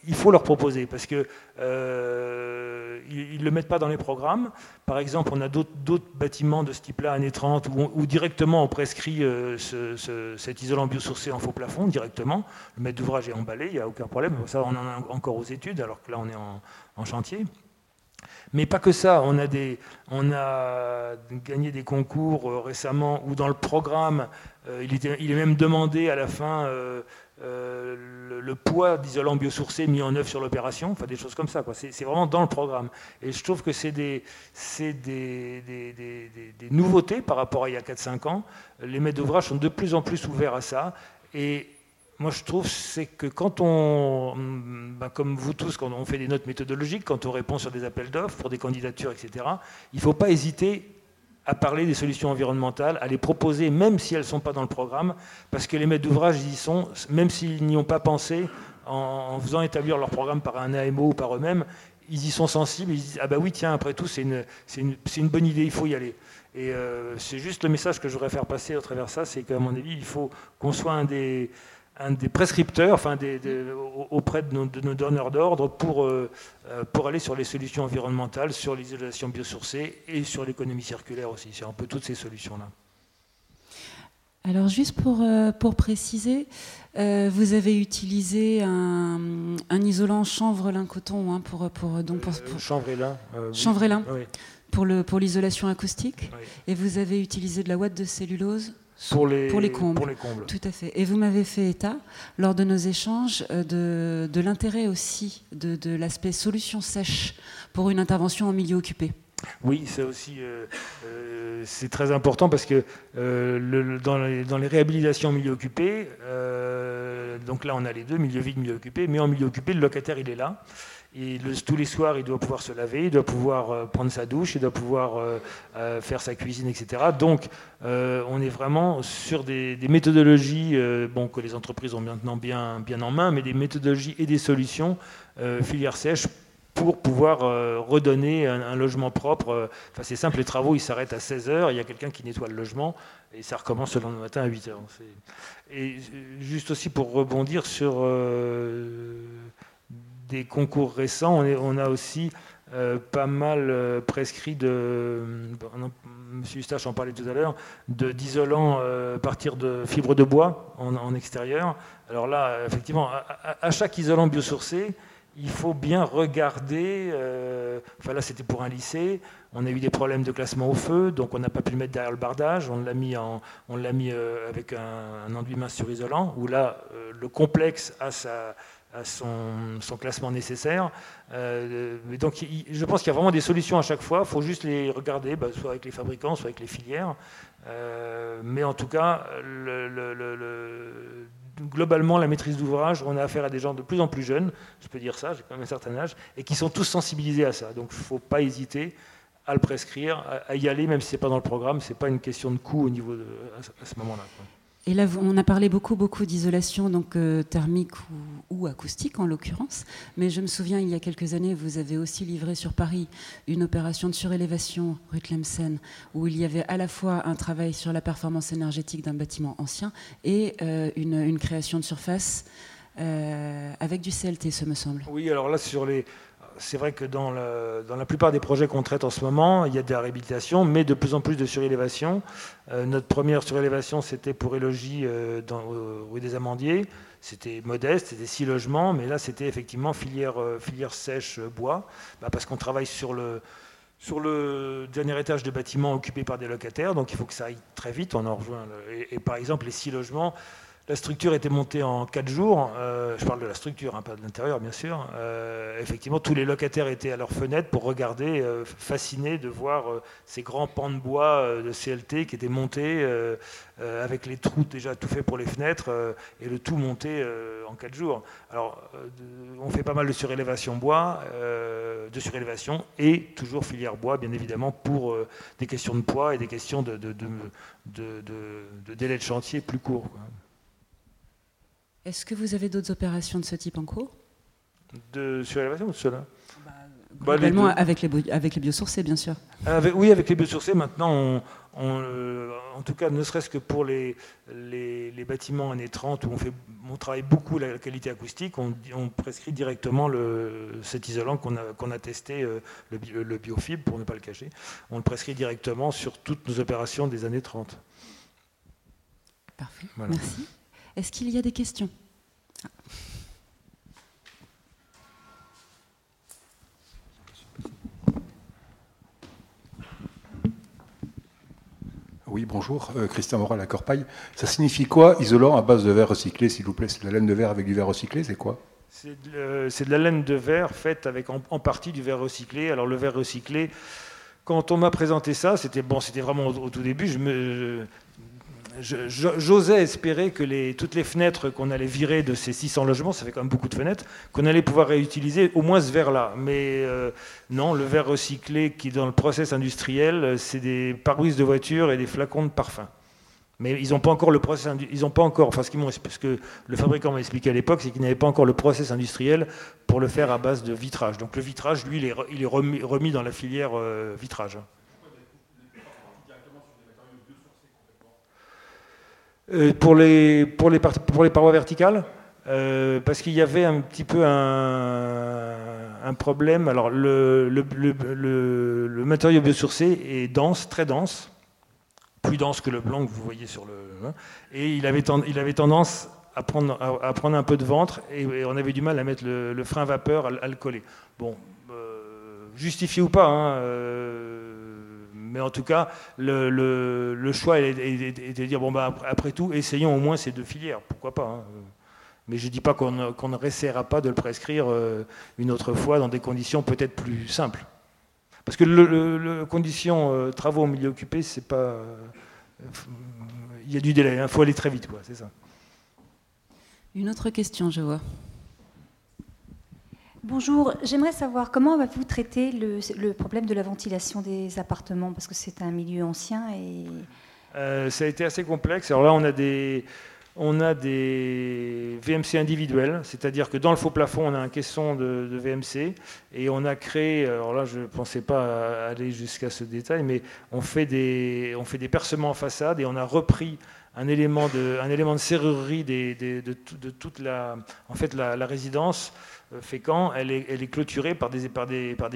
il faut leur proposer, parce que euh, ils ne le mettent pas dans les programmes. Par exemple, on a d'autres bâtiments de ce type-là, années 30, où, directement on prescrit euh, cet isolant biosourcé en faux plafond, directement. Le maître d'ouvrage est emballé, il n'y a aucun problème. Ça, on en a encore aux études, alors que là, on est en, chantier. Mais pas que ça, on a, gagné des concours euh, récemment où dans le programme, il, est même demandé à la fin euh, le, poids d'isolant biosourcé mis en œuvre sur l'opération, enfin des choses comme ça. C'est vraiment dans le programme. Et je trouve que c'est des, des, des, nouveautés par rapport à il y a 4-5 ans. Les maîtres d'ouvrage sont de plus en plus ouverts à ça. Et moi, je trouve c'est que quand on, ben, comme vous tous, quand on fait des notes méthodologiques, quand on répond sur des appels d'offres pour des candidatures, etc., il ne faut pas hésiter à parler des solutions environnementales, à les proposer, même si elles ne sont pas dans le programme, parce que les maîtres d'ouvrage y sont, même s'ils n'y ont pas pensé, en, faisant établir leur programme par un AMO ou par eux-mêmes, ils y sont sensibles, ils disent, ah bah oui, tiens, après tout, c'est une, bonne idée, il faut y aller. Et euh, c'est juste le message que je voudrais faire passer au travers ça, c'est qu'à mon avis, il faut qu'on soit un des, un des prescripteurs, enfin auprès de nos, donneurs d'ordre pour, euh, euh, pour aller sur les solutions environnementales, sur l'isolation biosourcée et sur l'économie circulaire aussi. C'est un peu toutes ces solutions-là. Alors juste pour, euh, pour préciser, vous avez utilisé un, un isolant chanvrelin-coton hein, pour, pour, donc pour, chanvrelin. chanvrelin pour l'isolation acoustique. Et vous avez utilisé de la ouate de cellulose pour les, pour les, combles. pour les combles. Tout à fait. Et vous m'avez fait état, lors de nos échanges, euh, de, de l'intérêt aussi de, de l'aspect solution sèche pour une intervention en milieu occupé. Oui, c'est aussi euh, euh, c'est très important parce que le, dans, les, dans, les, réhabilitations en milieu occupé, donc là on a les deux, milieu vide, milieu occupé, mais en milieu occupé, le locataire il est là tous les soirs, il doit pouvoir se laver, il doit pouvoir euh, prendre sa douche, il doit pouvoir euh, euh, faire sa cuisine, etc. Donc, on est vraiment sur des, méthodologies bon, que les entreprises ont maintenant bien, en main, mais des méthodologies et des solutions filière sèche pour pouvoir redonner un, logement propre. Enfin, c'est simple, les travaux, ils s'arrêtent à 16h, il y a quelqu'un qui nettoie le logement, et ça recommence le lendemain matin à 8h. Et juste aussi pour rebondir sur des concours récents, on, a aussi euh, pas mal euh, prescrit de, M. Eustache en parlait tout à l'heure, d'isolant euh, à partir de fibres de bois en, extérieur. Alors là, effectivement, à, chaque isolant biosourcé, il faut bien regarder, enfin là c'était pour un lycée, on a eu des problèmes de classement au feu, donc on n'a pas pu le mettre derrière le bardage, on l'a mis, en, on mis avec un, un, enduit mince sur isolant, où là, le complexe a sa son, classement nécessaire. Euh, donc, je pense qu'il y a vraiment des solutions à chaque fois. Il faut juste les regarder, bah, soit avec les fabricants, soit avec les filières. Euh, mais en tout cas, globalement, la maîtrise d'ouvrage, on a affaire à des gens de plus en plus jeunes, je peux dire ça, j'ai quand même un certain âge, et qui sont tous sensibilisés à ça. Donc, il ne faut pas hésiter à le prescrire, à, y aller, même si ce n'est pas dans le programme. Ce n'est pas une question de coût au niveau à, ce moment-là. Et là, on a parlé beaucoup, beaucoup d'isolation donc euh, thermique ou, acoustique en l'occurrence. Mais je me souviens, il y a quelques années, vous avez aussi livré sur Paris une opération de surélévation rue Tlemcen, où il y avait à la fois un travail sur la performance énergétique d'un bâtiment ancien et euh, une, création de surface euh, avec du CLT, ce me semble. Oui, alors là, sur les c'est vrai que dans, la plupart des projets qu'on traite en ce moment, il y a de la réhabilitation, mais de plus en plus de surélévation. notre première surélévation, c'était pour Élogie dans, rue des Amandiers. C'était modeste, c'était six logements, mais là, c'était effectivement filière, filière sèche bois, bah, parce qu'on travaille sur le, dernier étage de bâtiment occupé par des locataires, donc il faut que ça aille très vite. On en rejoint. et, par exemple, les six logements, la structure était montée en quatre jours. Euh, je parle de la structure, hein, pas de l'intérieur, bien sûr. Euh, effectivement, tous les locataires étaient à leur fenêtre pour regarder, euh, fascinés de voir ces grands pans de bois de CLT qui étaient montés avec les trous déjà tout faits pour les fenêtres et le tout monté en quatre jours. Alors, on fait pas mal de surélévation bois, de surélévation et toujours filière bois, bien évidemment, pour des questions de poids et des questions de, délai de chantier plus courts. Est-ce que vous avez d'autres opérations de ce type en cours? De surélévation ou de cela? Bah, bah avec, les, avec les biosourcés, bien sûr. oui, avec les biosourcés, maintenant, on, euh, en tout cas, ne serait-ce que pour les, les, bâtiments années 30, où on, fait, on travaille beaucoup la qualité acoustique, on, prescrit directement le, cet isolant qu'on a, testé, euh, le, le biofib, pour ne pas le cacher. On le prescrit directement sur toutes nos opérations des années 30. Parfait, merci. Est-ce qu'il y a des questions? Oui, bonjour, euh, Christian Moral à Corpaille. Ça signifie quoi, isolant à base de verre recyclé, s'il vous plaît? C'est de la laine de verre avec du verre recyclé, c'est quoi? C'est de, la laine de verre faite avec en, partie du verre recyclé. Alors le verre recyclé, quand on m'a présenté ça, c'était bon, c'était vraiment au, tout début. Je me, j'osais espérer que toutes les fenêtres qu'on allait virer de ces 600 logements, ça fait quand même beaucoup de fenêtres, qu'on allait pouvoir réutiliser au moins ce verre-là. Mais euh, non, le verre recyclé qui est dans le process industriel, c'est des pare-brises de voitures et des flacons de parfum. Mais ils n'ont pas encore le process, ils pas encore, ce, ce que le fabricant m'a expliqué à l'époque, c'est qu'il n'avait pas encore le process industriel pour le faire à base de vitrage. Donc le vitrage, lui, il est, il est remis, dans la filière euh, vitrage. Euh, pour, les, pour, les, pour les parois verticales, euh, parce qu'il y avait un petit peu un, problème. Alors, le, le, le, le, matériau biosourcé est dense, très dense, plus dense que le blanc que vous voyez sur le. Hein, et il avait, il avait tendance à prendre, à, prendre un peu de ventre, et, on avait du mal à mettre le, frein vapeur, à, le coller. Bon, euh, justifié ou pas, hein, mais en tout cas, le, choix est, de dire bon, bah, après tout, essayons au moins ces deux filières, pourquoi pas. Hein. Mais je ne dis pas qu'on ne réessayera pas de le prescrire euh, une autre fois dans des conditions peut-être plus simples. Parce que le, condition euh, travaux au milieu occupé, c'est pas. Euh, il y a du délai, il hein. faut aller très vite, quoi, c'est ça. Une autre question, je vois. Bonjour, j'aimerais savoir comment va-vous traiter le, problème de la ventilation des appartements parce que c'est un milieu ancien et euh, ça a été assez complexe. Alors là, on a des on a des VMC individuels, c'est-à-dire que dans le faux plafond, on a un caisson de, VMC et on a créé. Alors là, je ne pensais pas aller jusqu'à ce détail, mais on fait des on fait des percements en façade et on a repris un élément de, un élément de serrurerie de, de, toute la, en fait, la résidence euh, Fécamp, elle est, clôturée par des,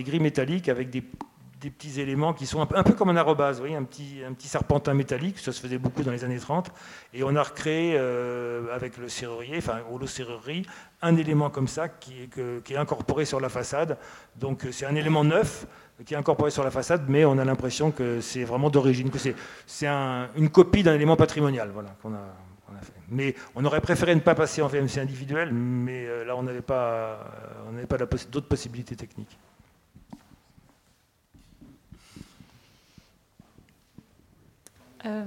grilles métalliques avec des, petits éléments qui sont un peu, comme un arrobase, vous voyez, un petit, serpentin métallique, ça se faisait beaucoup dans les années 30, et on a recréé euh, avec le serrurier, enfin holo-serrurerie, un élément comme ça qui est, incorporé sur la façade. Donc c'est un élément neuf qui est incorporé sur la façade, mais on a l'impression que c'est vraiment d'origine, que c'est un, une copie d'un élément patrimonial voilà, qu'on a, mais on aurait préféré ne pas passer en VMC individuel, mais euh, là, on n'avait pas, on pas d'autres possibilités techniques. Euh,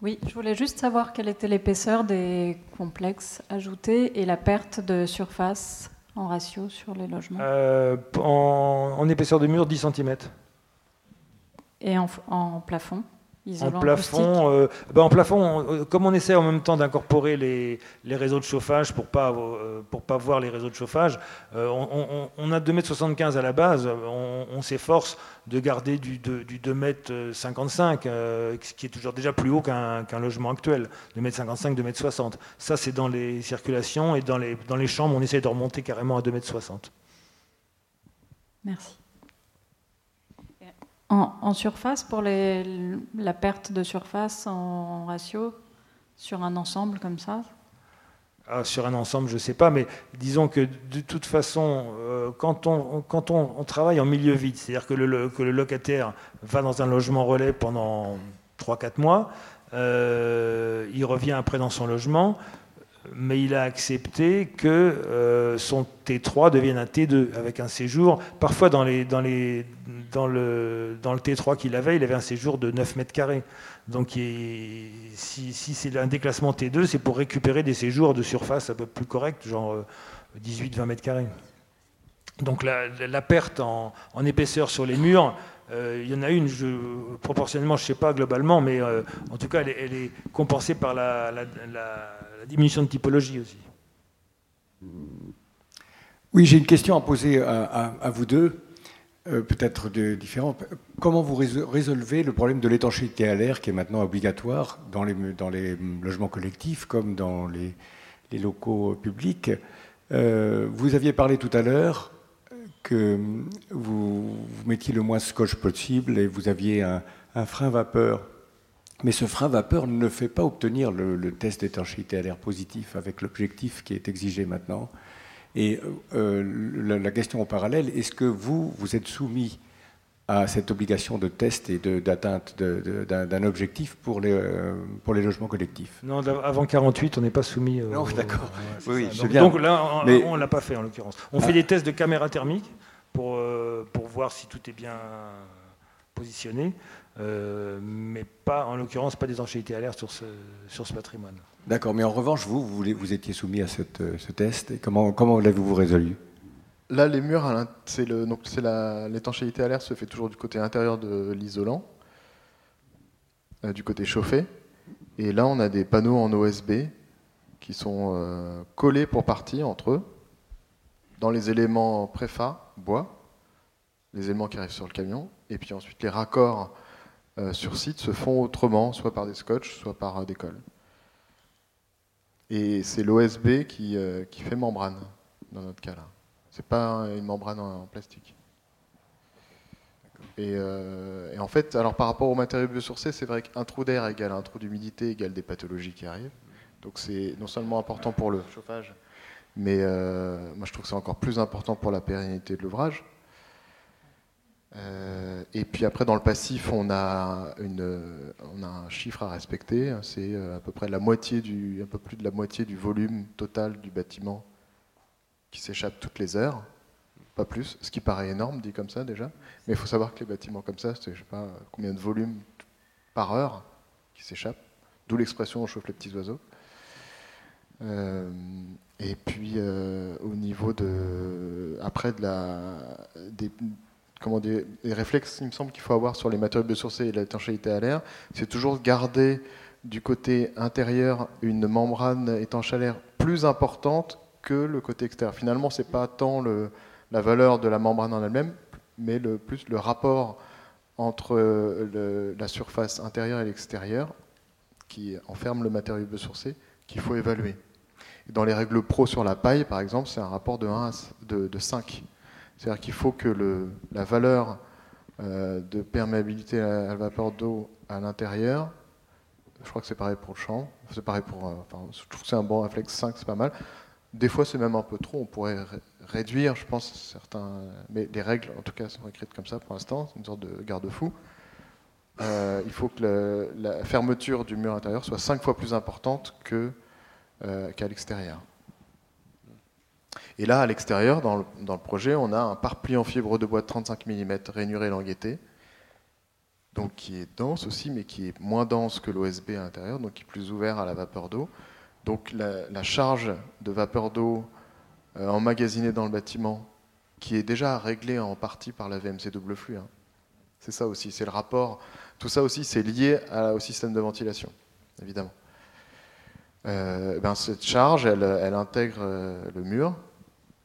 oui, je voulais juste savoir quelle était l'épaisseur des complexes ajoutés et la perte de surface en ratio sur les logements. Euh, en, épaisseur de mur, 10 cm. Et en plafond en plafond, euh, ben en plafond, euh, comme on essaie en même temps d'incorporer les, les, réseaux de chauffage pour pas euh, pour pas voir les réseaux de chauffage, on, on, a 2,75 m à la base. On, s'efforce de garder du, du 2,55 m, ce qui est toujours déjà plus haut qu'un logement actuel, 2,55 m, 2,60 m. Ça, c'est dans les circulations et dans les, dans les chambres, on essaie de remonter carrément à 2,60 m. Merci. En, surface, pour les, la perte de surface en ratio, sur un ensemble comme ça? Ah, Sur un ensemble, je ne sais pas, mais disons que de toute façon, euh, quand, on, travaille en milieu vide, c'est-à-dire que le, que le locataire va dans un logement relais pendant 3-4 mois, euh, il revient après dans son logement, mais il a accepté que euh, son T3 devienne un T2 avec un séjour. Parfois, dans, le, dans le T3 qu'il avait, il avait un séjour de 9 mètres carrés. Donc, si, c'est un déclassement T2, c'est pour récupérer des séjours de surface un peu plus corrects, genre 18-20 euh, mètres carrés. Donc, la, perte en, épaisseur sur les murs, euh, il y en a une, proportionnellement, je ne sais pas globalement, mais en tout cas, elle est, compensée par la diminution de typologie aussi. Oui, j'ai une question à poser à, vous deux, euh, peut-être différente. Comment vous résolvez le problème de l'étanchéité à l'air qui est maintenant obligatoire dans les, logements collectifs comme dans les, locaux publics? Euh, Vous aviez parlé tout à l'heure que vous, mettiez le moins scotch possible et vous aviez un frein vapeur mais ce frein vapeur ne fait pas obtenir le, test d'étanchéité à l'air positif avec l'objectif qui est exigé maintenant. Et euh, la, question en parallèle, est-ce que vous, vous êtes soumis à cette obligation de test et d'atteinte d'un objectif pour les, euh, pour les logements collectifs? Non, avant 48, on n'est pas soumis. non, d'accord. oui, donc, bien. donc, là, on ne l'a pas fait en l'occurrence. On fait ah. des tests de caméra thermique pour, euh, pour voir si tout est bien positionné. Euh, mais pas, en l'occurrence, pas d'étanchéité à l'air sur ce, sur ce patrimoine. D'accord, mais en revanche, vous, vous, vous étiez soumis à cette, euh, ce test, et comment, comment l'avez-vous résolu? Là, les murs, c'est l'étanchéité à l'air se fait toujours du côté intérieur de l'isolant, euh, du côté chauffé. Et là, on a des panneaux en OSB qui sont collés pour partie entre eux, dans les éléments préfa, bois, les éléments qui arrivent sur le camion, et puis ensuite les raccords sur site se font autrement, soit par des scotch, soit par euh, des cols. Et c'est l'OSB qui, euh, qui, fait membrane, dans notre cas là. C'est pas une membrane en, plastique. Et, et, en fait, alors par rapport aux matériaux biosourcés, c'est vrai qu'un trou d'air égale un trou d'humidité égale des pathologies qui arrivent. Donc c'est non seulement important pour le chauffage, mais moi je trouve que c'est encore plus important pour la pérennité de l'ouvrage. Euh, et puis après, dans le passif, on a, une, on a un chiffre à respecter. C'est euh, à peu près la moitié du, un peu plus de la moitié du volume total du bâtiment qui s'échappe toutes les heures, pas plus. Ce qui paraît énorme, dit comme ça déjà. Mais il faut savoir que les bâtiments comme ça, c'est je sais pas combien de volume par heure qui s'échappe. D'où l'expression on chauffe les petits oiseaux. Euh, et puis au niveau de après de la des, comment des, réflexes, il me semble qu'il faut avoir sur les matériaux biosourcés et l'étanchéité à l'air, c'est toujours garder du côté intérieur une membrane étanche à l'air plus importante que le côté extérieur. Finalement, c'est pas tant la valeur de la membrane en elle-même, mais le, plus le rapport entre la surface intérieure et l'extérieur qui enferme le matériau biosourcé qu'il faut évaluer. dans les règles pro sur la paille, par exemple, c'est un rapport de, 1 de, de 5. C'est-à-dire qu'il faut que la valeur euh, de perméabilité à la vapeur d'eau à l'intérieur, je crois que c'est pareil pour le champ, c'est pareil pour. Euh, enfin, je trouve que c'est un bon réflexe 5, c'est pas mal. Des fois, c'est même un peu trop, on pourrait réduire, je pense, certains. Mais les règles, en tout cas, sont écrites comme ça pour l'instant, c'est une sorte de garde-fou. Euh, il faut que la fermeture du mur intérieur soit 5 fois plus importante qu'à l'extérieur. Et là, à l'extérieur, dans, le, projet, on a un pare-pli en fibre de bois de 35 mm rainuré languetté, donc qui est dense aussi, mais qui est moins dense que l'OSB à l'intérieur, donc qui est plus ouvert à la vapeur d'eau. Donc la, charge de vapeur d'eau euh, emmagasinée dans le bâtiment, qui est déjà réglée en partie par la VMC double flux. Hein. C'est ça aussi, c'est le rapport. Tout ça aussi, c'est lié au système de ventilation, évidemment. Euh, ben cette charge, elle, intègre euh, le mur,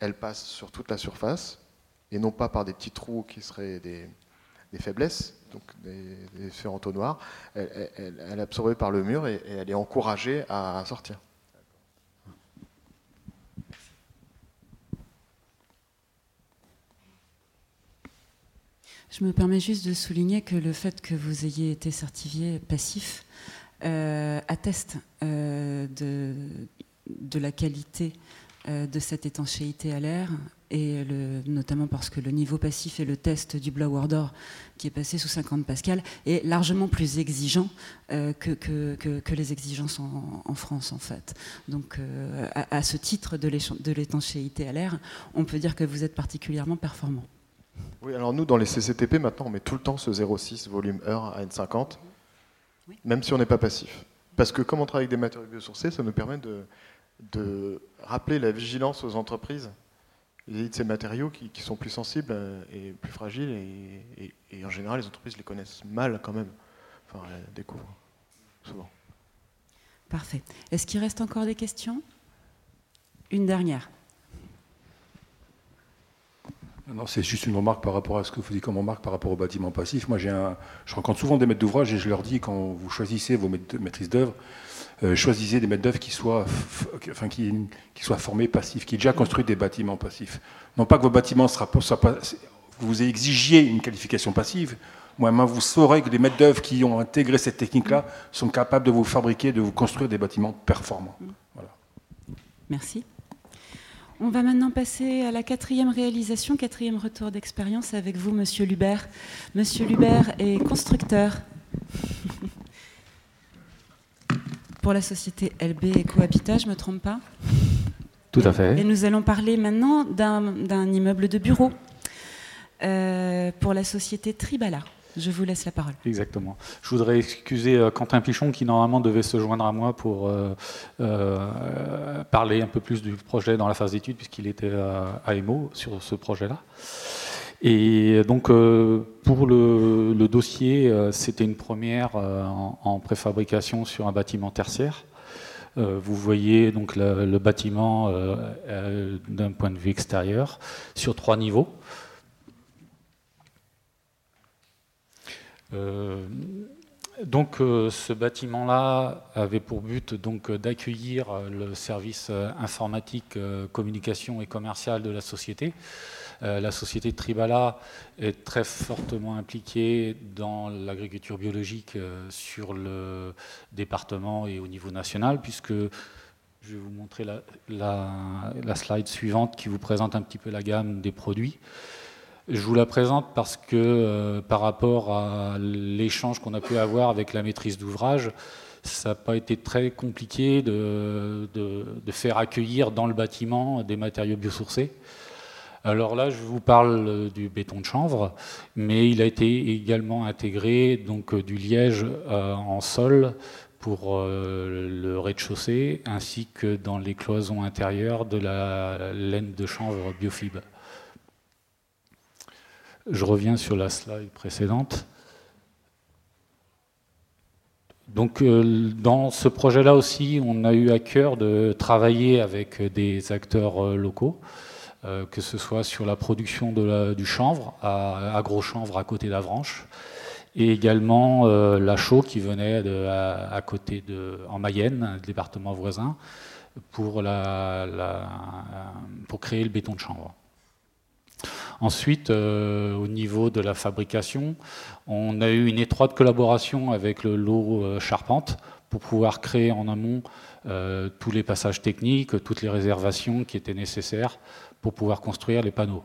elle passe sur toute la surface, et non pas par des petits trous qui seraient des, faiblesses, donc des, des effets entonnoirs. Elle, est absorbée par le mur et, elle est encouragée à, sortir. Je me permets juste de souligner que le fait que vous ayez été certifié passif euh, atteste euh, de, la qualité de cette étanchéité à l'air, et le, notamment parce que le niveau passif et le test du blower d'or qui est passé sous 50 pascal est largement plus exigeant que, que, que, les exigences en, en, France en fait. Donc à, à, ce titre de l'étanchéité à l'air, on peut dire que vous êtes particulièrement performant. Oui, alors nous, dans les CCTP, maintenant, on met tout le temps ce 0,6 volume heure à N50, même si on n'est pas passif. Parce que comme on travaille avec des matériaux biosourcés, ça nous permet de, rappeler la vigilance aux entreprises vis de ces matériaux qui, sont plus sensibles euh, et plus fragiles. Et, en général, les entreprises les connaissent mal quand même. Enfin, elles les découvrent souvent. Parfait. Est-ce qu'il reste encore des questions? Une dernière. Non, c'est juste une remarque par rapport à ce que vous dites comme remarque par rapport au bâtiment passif. Moi, j'ai un, je rencontre souvent des maîtres d'ouvrage et je leur dis quand vous choisissez vos maîtrises d'œuvre, euh, choisissez des maîtres d'œuvre qui soient, enfin, qui, qui, soient formés passifs, qui aient déjà construit des bâtiments passifs. Non pas que vos bâtiments soient pas, vous exigiez une qualification passive. Moi, vous saurez que les maîtres d'œuvre qui ont intégré cette technique-là sont capables de vous fabriquer, de vous construire des bâtiments performants. Voilà. Merci. On va maintenant passer à la quatrième réalisation, quatrième retour d'expérience avec vous, Monsieur Lubert. Monsieur Lubert est constructeur [laughs] pour la société LB Ecohabitat, je ne me trompe pas Tout à fait. Et nous allons parler maintenant d'un immeuble de bureau euh, pour la société Tribala. Je vous laisse la parole. Exactement. Je voudrais excuser euh, Quentin Pichon qui normalement devait se joindre à moi pour euh, euh, parler un peu plus du projet dans la phase d'étude puisqu'il était à EMO sur ce projet-là. Et donc pour le, dossier, c'était une première en, préfabrication sur un bâtiment tertiaire. vous voyez donc le bâtiment d'un point de vue extérieur sur trois niveaux. Euh, donc euh, ce bâtiment-là avait pour but d'accueillir le service informatique, communication et commercial de la société. Euh, la société Tribala est très fortement impliquée dans l'agriculture biologique sur le département et au niveau national, puisque je vais vous montrer la, slide suivante qui vous présente un petit peu la gamme des produits. Je vous la présente parce que euh, par rapport à l'échange qu'on a pu avoir avec la maîtrise d'ouvrage, ça n'a pas été très compliqué de, faire accueillir dans le bâtiment des matériaux biosourcés. Alors là, je vous parle du béton de chanvre, mais il a été également intégré donc du liège euh, en sol pour euh, le rez-de-chaussée, ainsi que dans les cloisons intérieures de la laine de chanvre biofib. Je reviens sur la slide précédente. Donc, euh, dans ce projet-là aussi, on a eu à cœur de travailler avec des acteurs euh, locaux, euh, que ce soit sur la production du chanvre, à, Gros-Chanvre, à côté d'Avranches, et également la chaux qui venait à, côté en Mayenne, département voisin, pour, créer le béton de chanvre. Ensuite, euh, au niveau de la fabrication, on a eu une étroite collaboration avec le lot euh, Charpente pour pouvoir créer en amont euh, tous les passages techniques, toutes les réservations qui étaient nécessaires pour pouvoir construire les panneaux.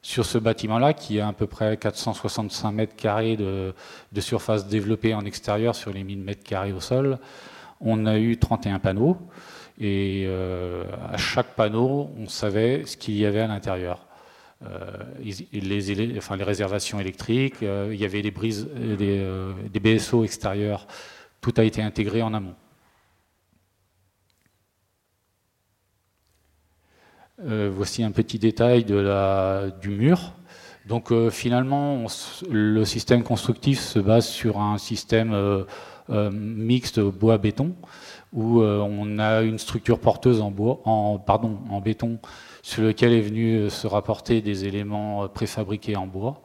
Sur ce bâtiment-là, qui a à peu près 465 mètres carrés de, surface développée en extérieur sur les 1000 mètres carrés au sol, on a eu 31 panneaux. Et à chaque panneau, on savait ce qu'il y avait à l'intérieur. Euh, les, réservations électriques, euh, il y avait des, brises, euh, des, BSO extérieurs, tout a été intégré en amont. Voici un petit détail du mur. Donc finalement, le système constructif se base sur un système mixte bois-béton, où on a une structure porteuse en, bois, béton sur lequel est venu euh, se rapporter des éléments euh, préfabriqués en bois,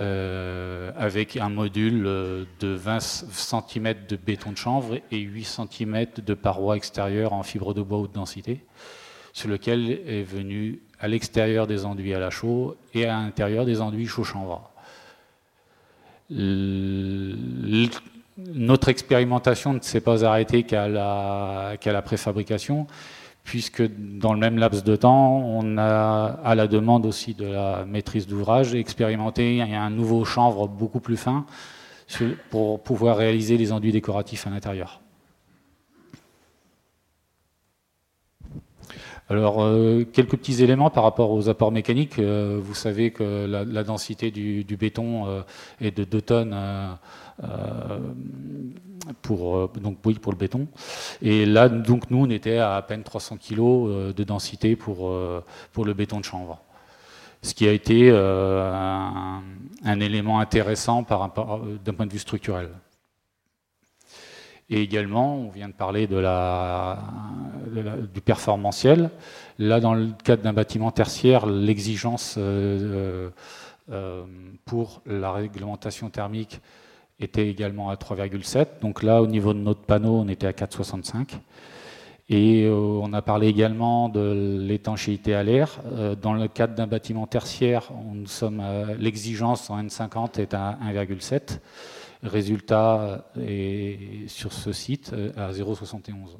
euh, avec un module de 20 cm de béton de chanvre et 8 cm de parois extérieures en fibre de bois haute densité, sur lequel est venu à l'extérieur des enduits à la chaux et à l'intérieur des enduits chaud chanvre. notre expérimentation ne s'est pas arrêtée qu'à la, qu'à la préfabrication, puisque dans le même laps de temps, on a, à la demande aussi de la maîtrise d'ouvrage, expérimenté un nouveau chanvre beaucoup plus fin pour pouvoir réaliser les enduits décoratifs à l'intérieur. Alors, euh, quelques petits éléments par rapport aux apports mécaniques. Euh, vous savez que la, densité du, béton euh, est de 2 tonnes pour, donc, pour le béton. Et là, donc, nous, on était à à peine 300 kg de densité pour, pour le béton de chanvre. Ce qui a été un, un, élément intéressant d'un point de vue structurel. Et également, on vient de parler du performantiel. Là, dans le cadre d'un bâtiment tertiaire, l'exigence euh, euh, pour la réglementation thermique était également à 3,7. Donc là, au niveau de notre panneau, on était à 4,65. Et euh, on a parlé également de l'étanchéité à l'air. dans le cadre d'un bâtiment tertiaire, l'exigence en N50 est à 1,7. Résultat est sur ce site euh, à 0,71.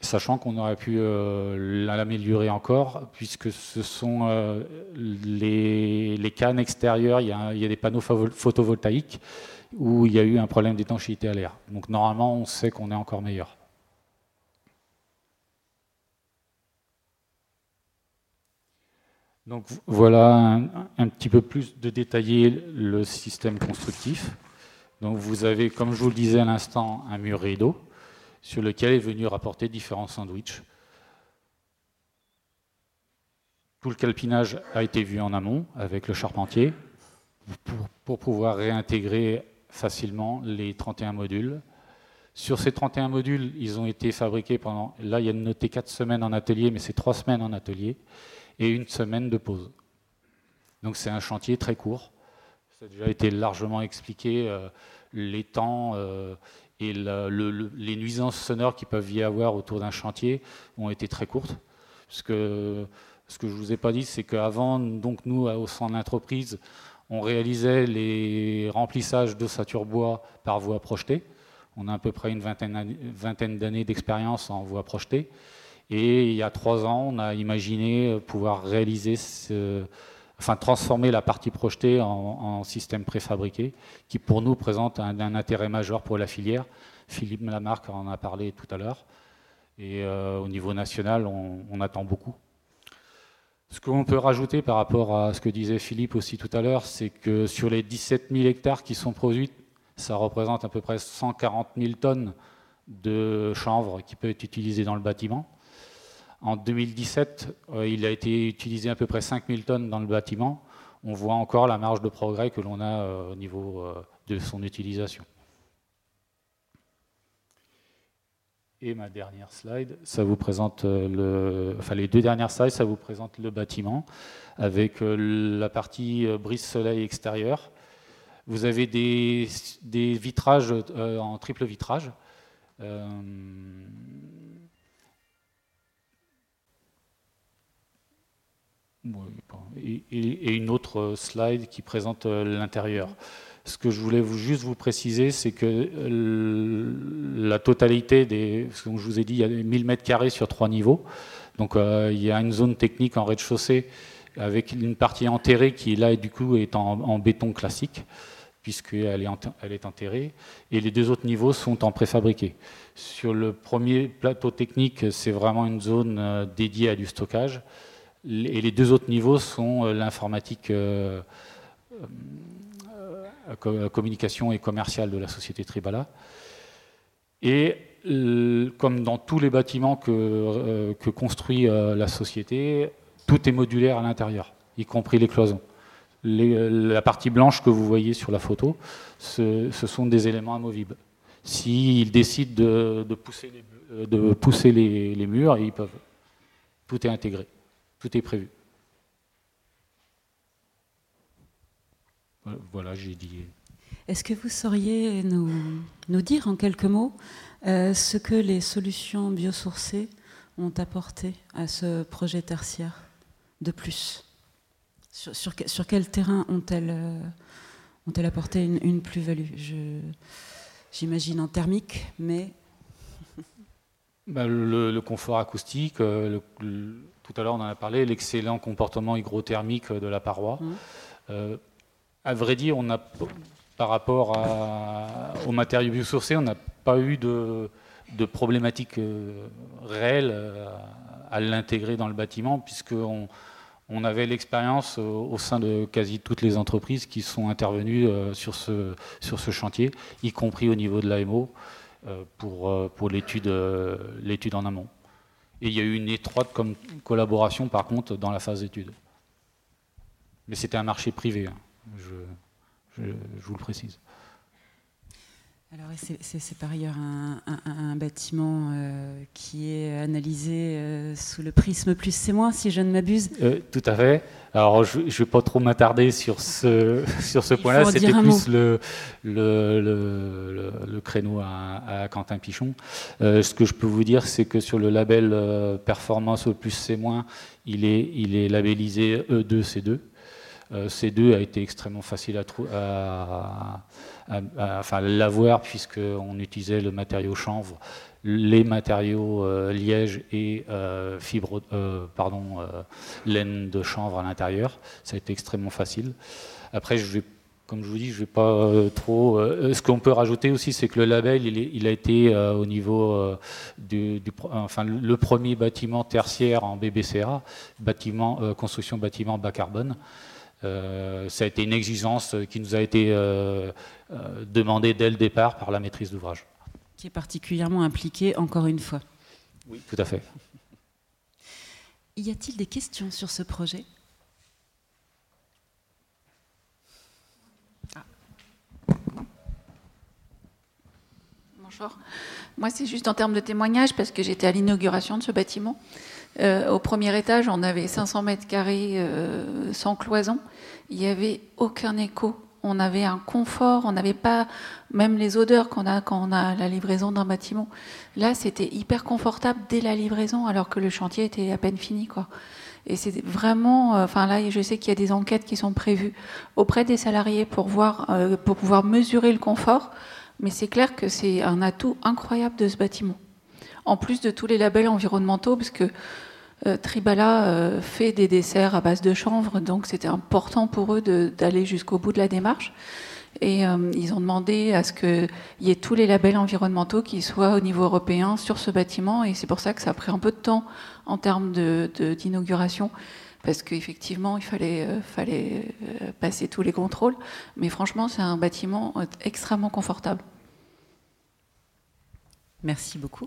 Sachant qu'on aurait pu euh, l'améliorer encore, puisque ce sont euh, les, cannes extérieures, il y, a, il y, a, des panneaux photovoltaïques où il y a eu un problème d'étanchéité à l'air. Donc normalement, on sait qu'on est encore meilleur. Donc voilà un, petit peu plus de détailler le système constructif. Donc vous avez, comme je vous le disais à l'instant, un mur rideau sur lequel est venu rapporter différents sandwichs. Tout le calpinage a été vu en amont avec le charpentier pour, pour pouvoir réintégrer facilement les 31 modules. Sur ces 31 modules, ils ont été fabriqués pendant, là il y a noté 4 semaines en atelier, mais c'est 3 semaines en atelier et une semaine de pause. Donc c'est un chantier très court. Ça a déjà été largement expliqué, euh, les temps euh, et les nuisances sonores qui peuvent y avoir autour d'un chantier ont été très courtes. Ce que je ne vous ai pas dit, c'est qu'avant, donc nous, au centre d'entreprise, on réalisait les remplissages d'ossature bois par voie projetée. On a à peu près une vingtaine d'années d'expérience en voie projetée. Et il y a trois ans, on a imaginé pouvoir réaliser, enfin transformer la partie projetée en, système préfabriqué, qui pour nous présente un, intérêt majeur pour la filière. Philippe Lamarck en a parlé tout à l'heure. Et euh, au niveau national, on, attend beaucoup. Ce qu'on peut rajouter par rapport à ce que disait Philippe aussi tout à l'heure, c'est que sur les 17 000 hectares qui sont produits, ça représente à peu près 140 000 tonnes de chanvre qui peut être utilisé dans le bâtiment. En 2017, euh, il a été utilisé à peu près 5000 tonnes dans le bâtiment. On voit encore la marge de progrès que l'on a euh, au niveau euh, de son utilisation. Et ma dernière slide, ça vous présente le, enfin les deux dernières slides, ça vous présente le bâtiment avec la partie brise-soleil extérieur. Vous avez des, vitrages en triple vitrage. Et, une autre slide qui présente euh, l'intérieur. Ce que je voulais vous, juste vous préciser, c'est que euh, la totalité des. Comme je vous ai dit, il y a 1000 mètres carrés sur trois niveaux. Donc euh, il y a une zone technique en rez-de-chaussée avec une partie enterrée qui, là, du coup, est en, béton classique, puisqu'elle est, elle est enterrée. Et les deux autres niveaux sont en préfabriqué. Sur le premier plateau technique, c'est vraiment une zone dédiée à du stockage. Et les deux autres niveaux sont euh, l'informatique euh, euh, communication et commerciale de la société Tribala. Et comme dans tous les bâtiments que, construit la société, tout est modulaire à l'intérieur, y compris les cloisons. la partie blanche que vous voyez sur la photo, ce, sont des éléments amovibles. S'ils décident de, pousser, les, de pousser les murs, ils peuvent. Tout est intégré. Tout est prévu. Voilà, j'ai dit. Est-ce que vous sauriez nous, nous, dire en quelques mots euh, ce que les solutions biosourcées ont apporté à ce projet tertiaire de plus? Sur, sur, quel terrain ont-elles euh, ont-elles apporté une, plus-value? J'imagine en thermique, mais... Bah, le, confort acoustique, euh, tout à l'heure on en a parlé, l'excellent comportement hygrothermique de la paroi. Mmh. Euh, à vrai dire, on a, par rapport aux matériaux biosourcés, on n'a pas eu de, de problématiques euh, réelles à l'intégrer dans le bâtiment, puisqu'on on avait l'expérience au sein de quasi toutes les entreprises qui sont intervenues sur ce, sur ce chantier, y compris au niveau de l'AMO. Euh, pour, euh, euh, l'étude en amont. Et il y a eu une étroite collaboration, par contre, dans la phase d'étude. Mais c'était un marché privé, hein. je, vous le précise. Alors c'est par ailleurs un, bâtiment euh, qui est analysé euh, sous le prisme plus c'est moins, si je ne m'abuse. Euh, tout à fait. Alors je ne vais pas trop m'attarder sur ce, [laughs] sur ce point-là, c'était plus le, le, le, créneau à, Quentin Pichon. ce que je peux vous dire, c'est que sur le label performance plus c'est moins, il est, il est labellisé E2C2. C2 a été extrêmement facile à, à, enfin, l'avoir puisqu'on utilisait le matériau chanvre, les matériaux euh, liège et euh, fibre, euh, pardon, laine de chanvre à l'intérieur. Ça a été extrêmement facile. Après, comme je vous dis, je vais pas trop. ce qu'on peut rajouter aussi, c'est que le label, il, a été au niveau du, enfin, le premier bâtiment tertiaire en BBCA, bâtiment, construction bâtiment bas carbone. Ça a été une exigence qui nous a été demandée dès le départ par la maîtrise d'ouvrage. Qui est particulièrement impliquée, encore une fois. Oui, tout à fait. Y a-t-il des questions sur ce projet? Ah. Bonjour. Moi, c'est juste en termes de témoignage, parce que j'étais à l'inauguration de ce bâtiment. Euh, au premier étage, on avait 500 mètres carrés euh, sans cloison. Il n'y avait aucun écho. On avait un confort, on n'avait pas même les odeurs qu'on a quand on a la livraison d'un bâtiment. Là, c'était hyper confortable dès la livraison, alors que le chantier était à peine fini, quoi. Et c'est vraiment, euh, enfin là, je sais qu'il y a des enquêtes qui sont prévues auprès des salariés pour voir, pour pouvoir mesurer le confort. Mais c'est clair que c'est un atout incroyable de ce bâtiment en plus de tous les labels environnementaux, parce euh, Tribala euh, fait des desserts à base de chanvre, donc c'était important pour eux d'aller jusqu'au bout de la démarche. Et euh, ils ont demandé à ce qu'il y ait tous les labels environnementaux qui soient au niveau européen sur ce bâtiment, et c'est pour ça que ça a pris un peu de temps en termes d'inauguration. parce qu'effectivement, il fallait, fallait passer tous les contrôles. Mais franchement, c'est un bâtiment extrêmement confortable. Merci beaucoup.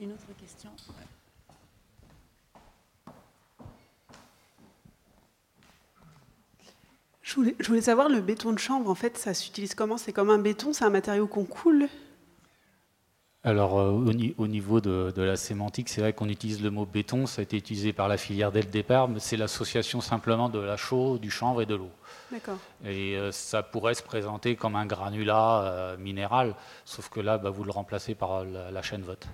Une autre question? Je voulais, je voulais, savoir, le béton de chambre, en fait, ça s'utilise comment? C'est comme un béton C'est un matériau qu'on coule? Alors, euh, au, niveau de, la sémantique, c'est vrai qu'on utilise le mot béton, ça a été utilisé par la filière dès le départ, mais c'est l'association simplement de la chaux, du chanvre et de l'eau. D'accord. Et euh, ça pourrait se présenter comme un granulat euh, minéral, sauf que là, bah, vous le remplacez par la, chaîne vote.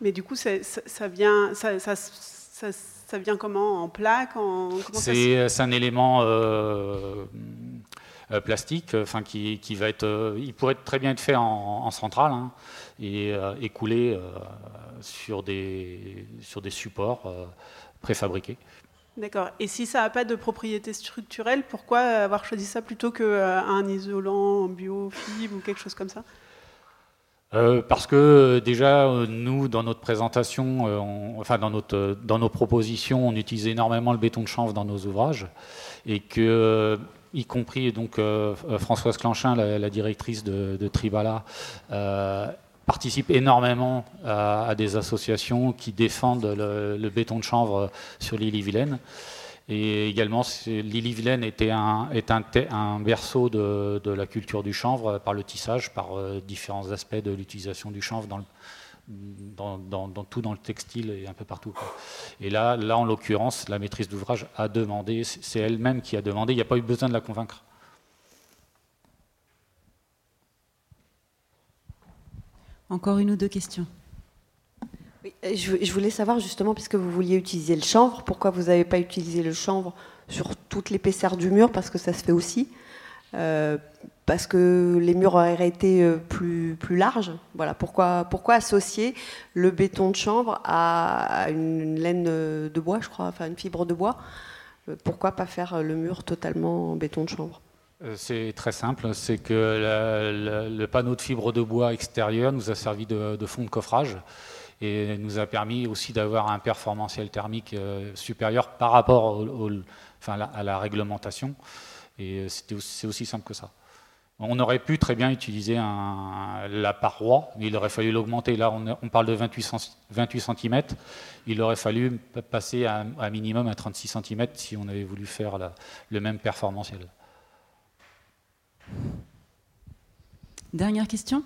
Mais du coup, ça, vient, ça, ça, vient comment En plaque en, C'est un élément euh, euh, plastique, enfin qui, qui, va être, euh, il pourrait très bien être fait en, centrale hein, et, et, coulé sur des sur des supports préfabriqués. D'accord. Et si ça n'a pas de propriété structurelle, pourquoi avoir choisi ça plutôt qu'un isolant en bio, fibre ou quelque chose comme ça? Euh, parce que euh, déjà, euh, nous, dans notre présentation, enfin dans, notre, dans nos propositions, on utilise énormément le béton de chanvre dans nos ouvrages, et que, y compris donc Françoise Clanchin, la, directrice de, Tribala, participe énormément à, des associations qui défendent le, le béton de chanvre sur l'île Vilaine. Et également, Lily-Vilaine était un, est un, berceau de, la culture du chanvre par le tissage, par euh, différents aspects de l'utilisation du chanvre dans, tout dans le textile et un peu partout. Et là, là en l'occurrence, la maîtrise d'ouvrage a demandé, c'est elle-même qui a demandé, il n'y a pas eu besoin de la convaincre. Encore une ou deux questions je, voulais savoir justement, puisque vous vouliez utiliser le chanvre, pourquoi vous n'avez pas utilisé le chanvre sur toute l'épaisseur du mur, parce que ça se fait aussi. parce que les murs auraient été plus, plus larges? Voilà, pourquoi, pourquoi associer le béton de chambre à une laine de bois, je crois, enfin une fibre de bois? Pourquoi pas faire le mur totalement en béton de chambre c'est très simple, c'est que le panneau de fibre de bois extérieur nous a servi de fond de coffrage et nous a permis aussi d'avoir un performantiel thermique euh, supérieur par rapport à la réglementation. Et c'est aussi simple que ça. On aurait pu très bien utiliser la paroi, mais il aurait fallu l'augmenter. Là, on, parle de 28, 28 cm. Il aurait fallu passer à un minimum à 36 cm si on avait voulu faire le même performantiel. Dernière question?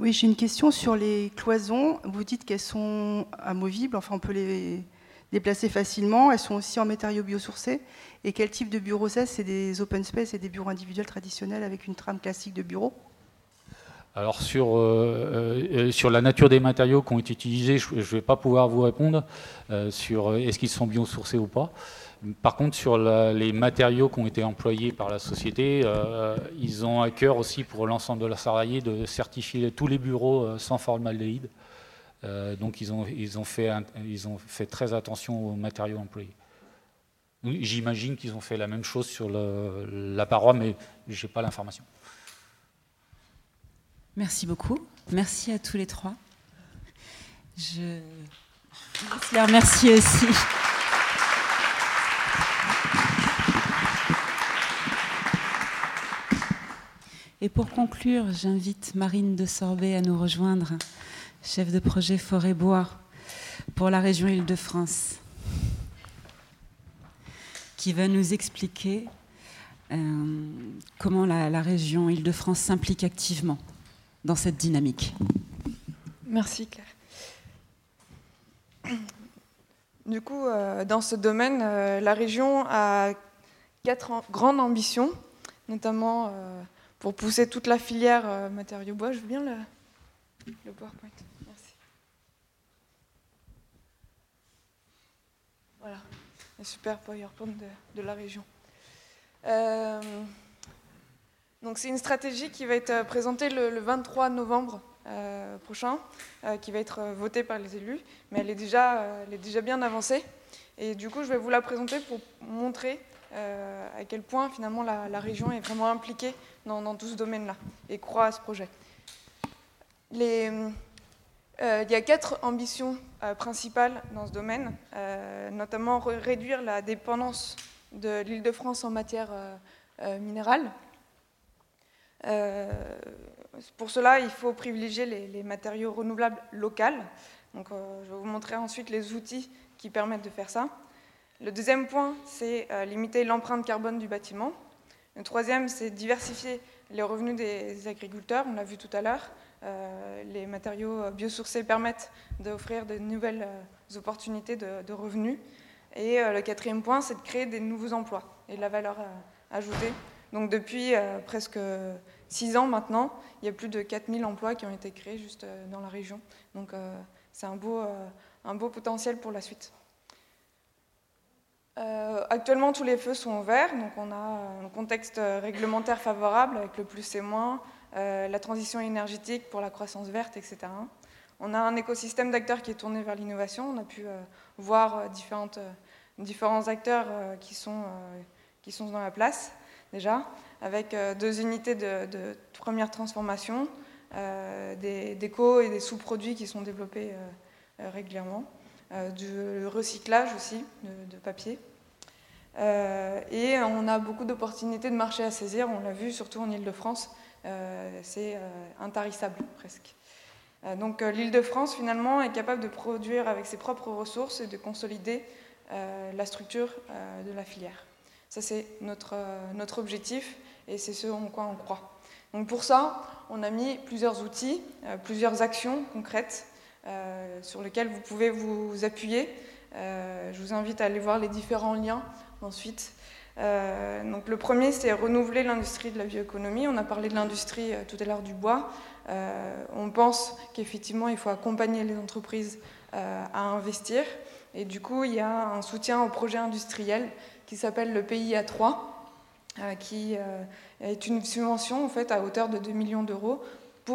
Oui, j'ai une question sur les cloisons. Vous dites qu'elles sont amovibles, enfin on peut les déplacer facilement. Elles sont aussi en matériaux biosourcés. Et quel type de bureau c'est? C'est des open space et des bureaux individuels traditionnels avec une trame classique de bureau? Alors sur, euh, euh, sur la nature des matériaux qui ont été utilisés, je ne vais pas pouvoir vous répondre euh, sur est-ce qu'ils sont biosourcés ou pas. Par contre, sur les matériaux qui ont été employés par la société, euh, ils ont à cœur aussi pour l'ensemble de la salariés de certifier tous les bureaux euh, sans formaldéhyde. Euh, donc ils ont, ils, ont fait ils ont fait très attention aux matériaux employés. J'imagine qu'ils ont fait la même chose sur la paroi, mais je n'ai pas l'information. Merci beaucoup. Merci à tous les trois. Je les remercier aussi. Et pour conclure, j'invite Marine de Sorbet à nous rejoindre, chef de projet Forêt-Bois pour la région Île-de-France, qui va nous expliquer euh, comment la, région Île-de-France s'implique activement dans cette dynamique. Merci Claire. Du coup, euh, dans ce domaine, euh, la région a quatre grandes ambitions, notamment pour pousser toute la filière euh, matériaux bois. Je veux bien le, PowerPoint. Merci. Voilà, un super PowerPoint de, la région. Euh, donc c'est une stratégie qui va être présentée le, 23 novembre euh, prochain, qui va être votée par les élus, mais elle est, déjà, elle est déjà bien avancée. Et du coup, je vais vous la présenter pour montrer à quel point finalement la, région est vraiment impliquée dans, tout ce domaine-là et croit à ce projet. Euh, il y a quatre ambitions euh, principales dans ce domaine, euh, notamment réduire la dépendance de l'Île-de-France en matière minérale. pour cela, il faut privilégier les, les matériaux renouvelables locaux. Donc, je vais vous montrer ensuite les outils qui permettent de faire ça. Le deuxième point, c'est limiter l'empreinte carbone du bâtiment. Le troisième, c'est diversifier les revenus des agriculteurs. On l'a vu tout à l'heure. Euh, les matériaux biosourcés permettent d'offrir de nouvelles euh, opportunités de, revenus. Et euh, le quatrième point, c'est de créer des nouveaux emplois et de la valeur ajoutée. Donc depuis presque six ans maintenant, il y a plus de 4000 emplois qui ont été créés juste dans la région. Donc c'est un beau potentiel pour la suite. Euh, actuellement, tous les feux sont verts, donc on a un contexte réglementaire favorable avec le plus et moins, euh, la transition énergétique pour la croissance verte, etc. On a un écosystème d'acteurs qui est tourné vers l'innovation. On a pu euh, voir différents acteurs qui, sont, qui sont dans la place déjà, avec deux unités de, première transformation, des, co- et des sous-produits qui sont développés régulièrement, du recyclage aussi de papier. Euh, et on a beaucoup d'opportunités de marché à saisir, on l'a vu surtout en Ile-de-France, euh, c'est euh, intarissable presque. donc l'Île-de-France finalement est capable de produire avec ses propres ressources et de consolider la structure de la filière. Ça c'est notre, notre objectif et c'est ce en quoi on croit. Donc pour ça, on a mis plusieurs outils, plusieurs actions concrètes sur lesquelles vous pouvez vous appuyer. je vous invite à aller voir les différents liens ensuite. Euh, donc le premier, c'est renouveler l'industrie de la bioéconomie. On a parlé de l'industrie euh, tout à l'heure du bois. Euh, on pense qu'effectivement, il faut accompagner les entreprises à investir. Et du coup, il y a un soutien au projet industriel qui s'appelle le PIA 3, qui est une subvention en fait à hauteur de 2 millions d'euros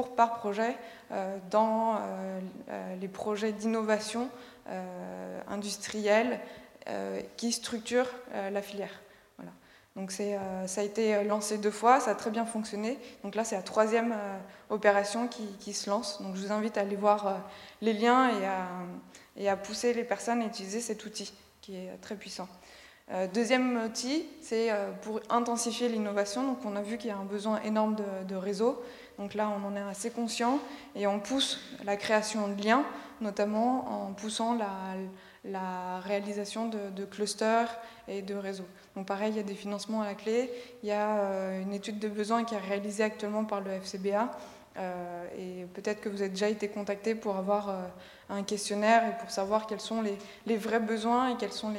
par projet dans les projets d'innovation industrielle qui structurent la filière. Donc euh, ça a été lancé deux fois, ça a très bien fonctionné. Donc là, c'est la troisième euh, opération qui, se lance. Donc je vous invite à aller voir euh, les liens et à, pousser les personnes à utiliser cet outil qui est très puissant. deuxième outil, c'est pour intensifier l'innovation. Donc on a vu qu'il y a un besoin énorme de, de réseaux. Donc là, on en est assez conscient et on pousse la création de liens, notamment en poussant la, réalisation de, clusters et de réseaux. Donc pareil, il y a des financements à la clé. Il y a euh, une étude de besoin qui est réalisée actuellement par le FCBA. Euh, et peut-être que vous avez déjà été contacté pour avoir euh, un questionnaire et pour savoir quels sont les, vrais besoins et quelles sont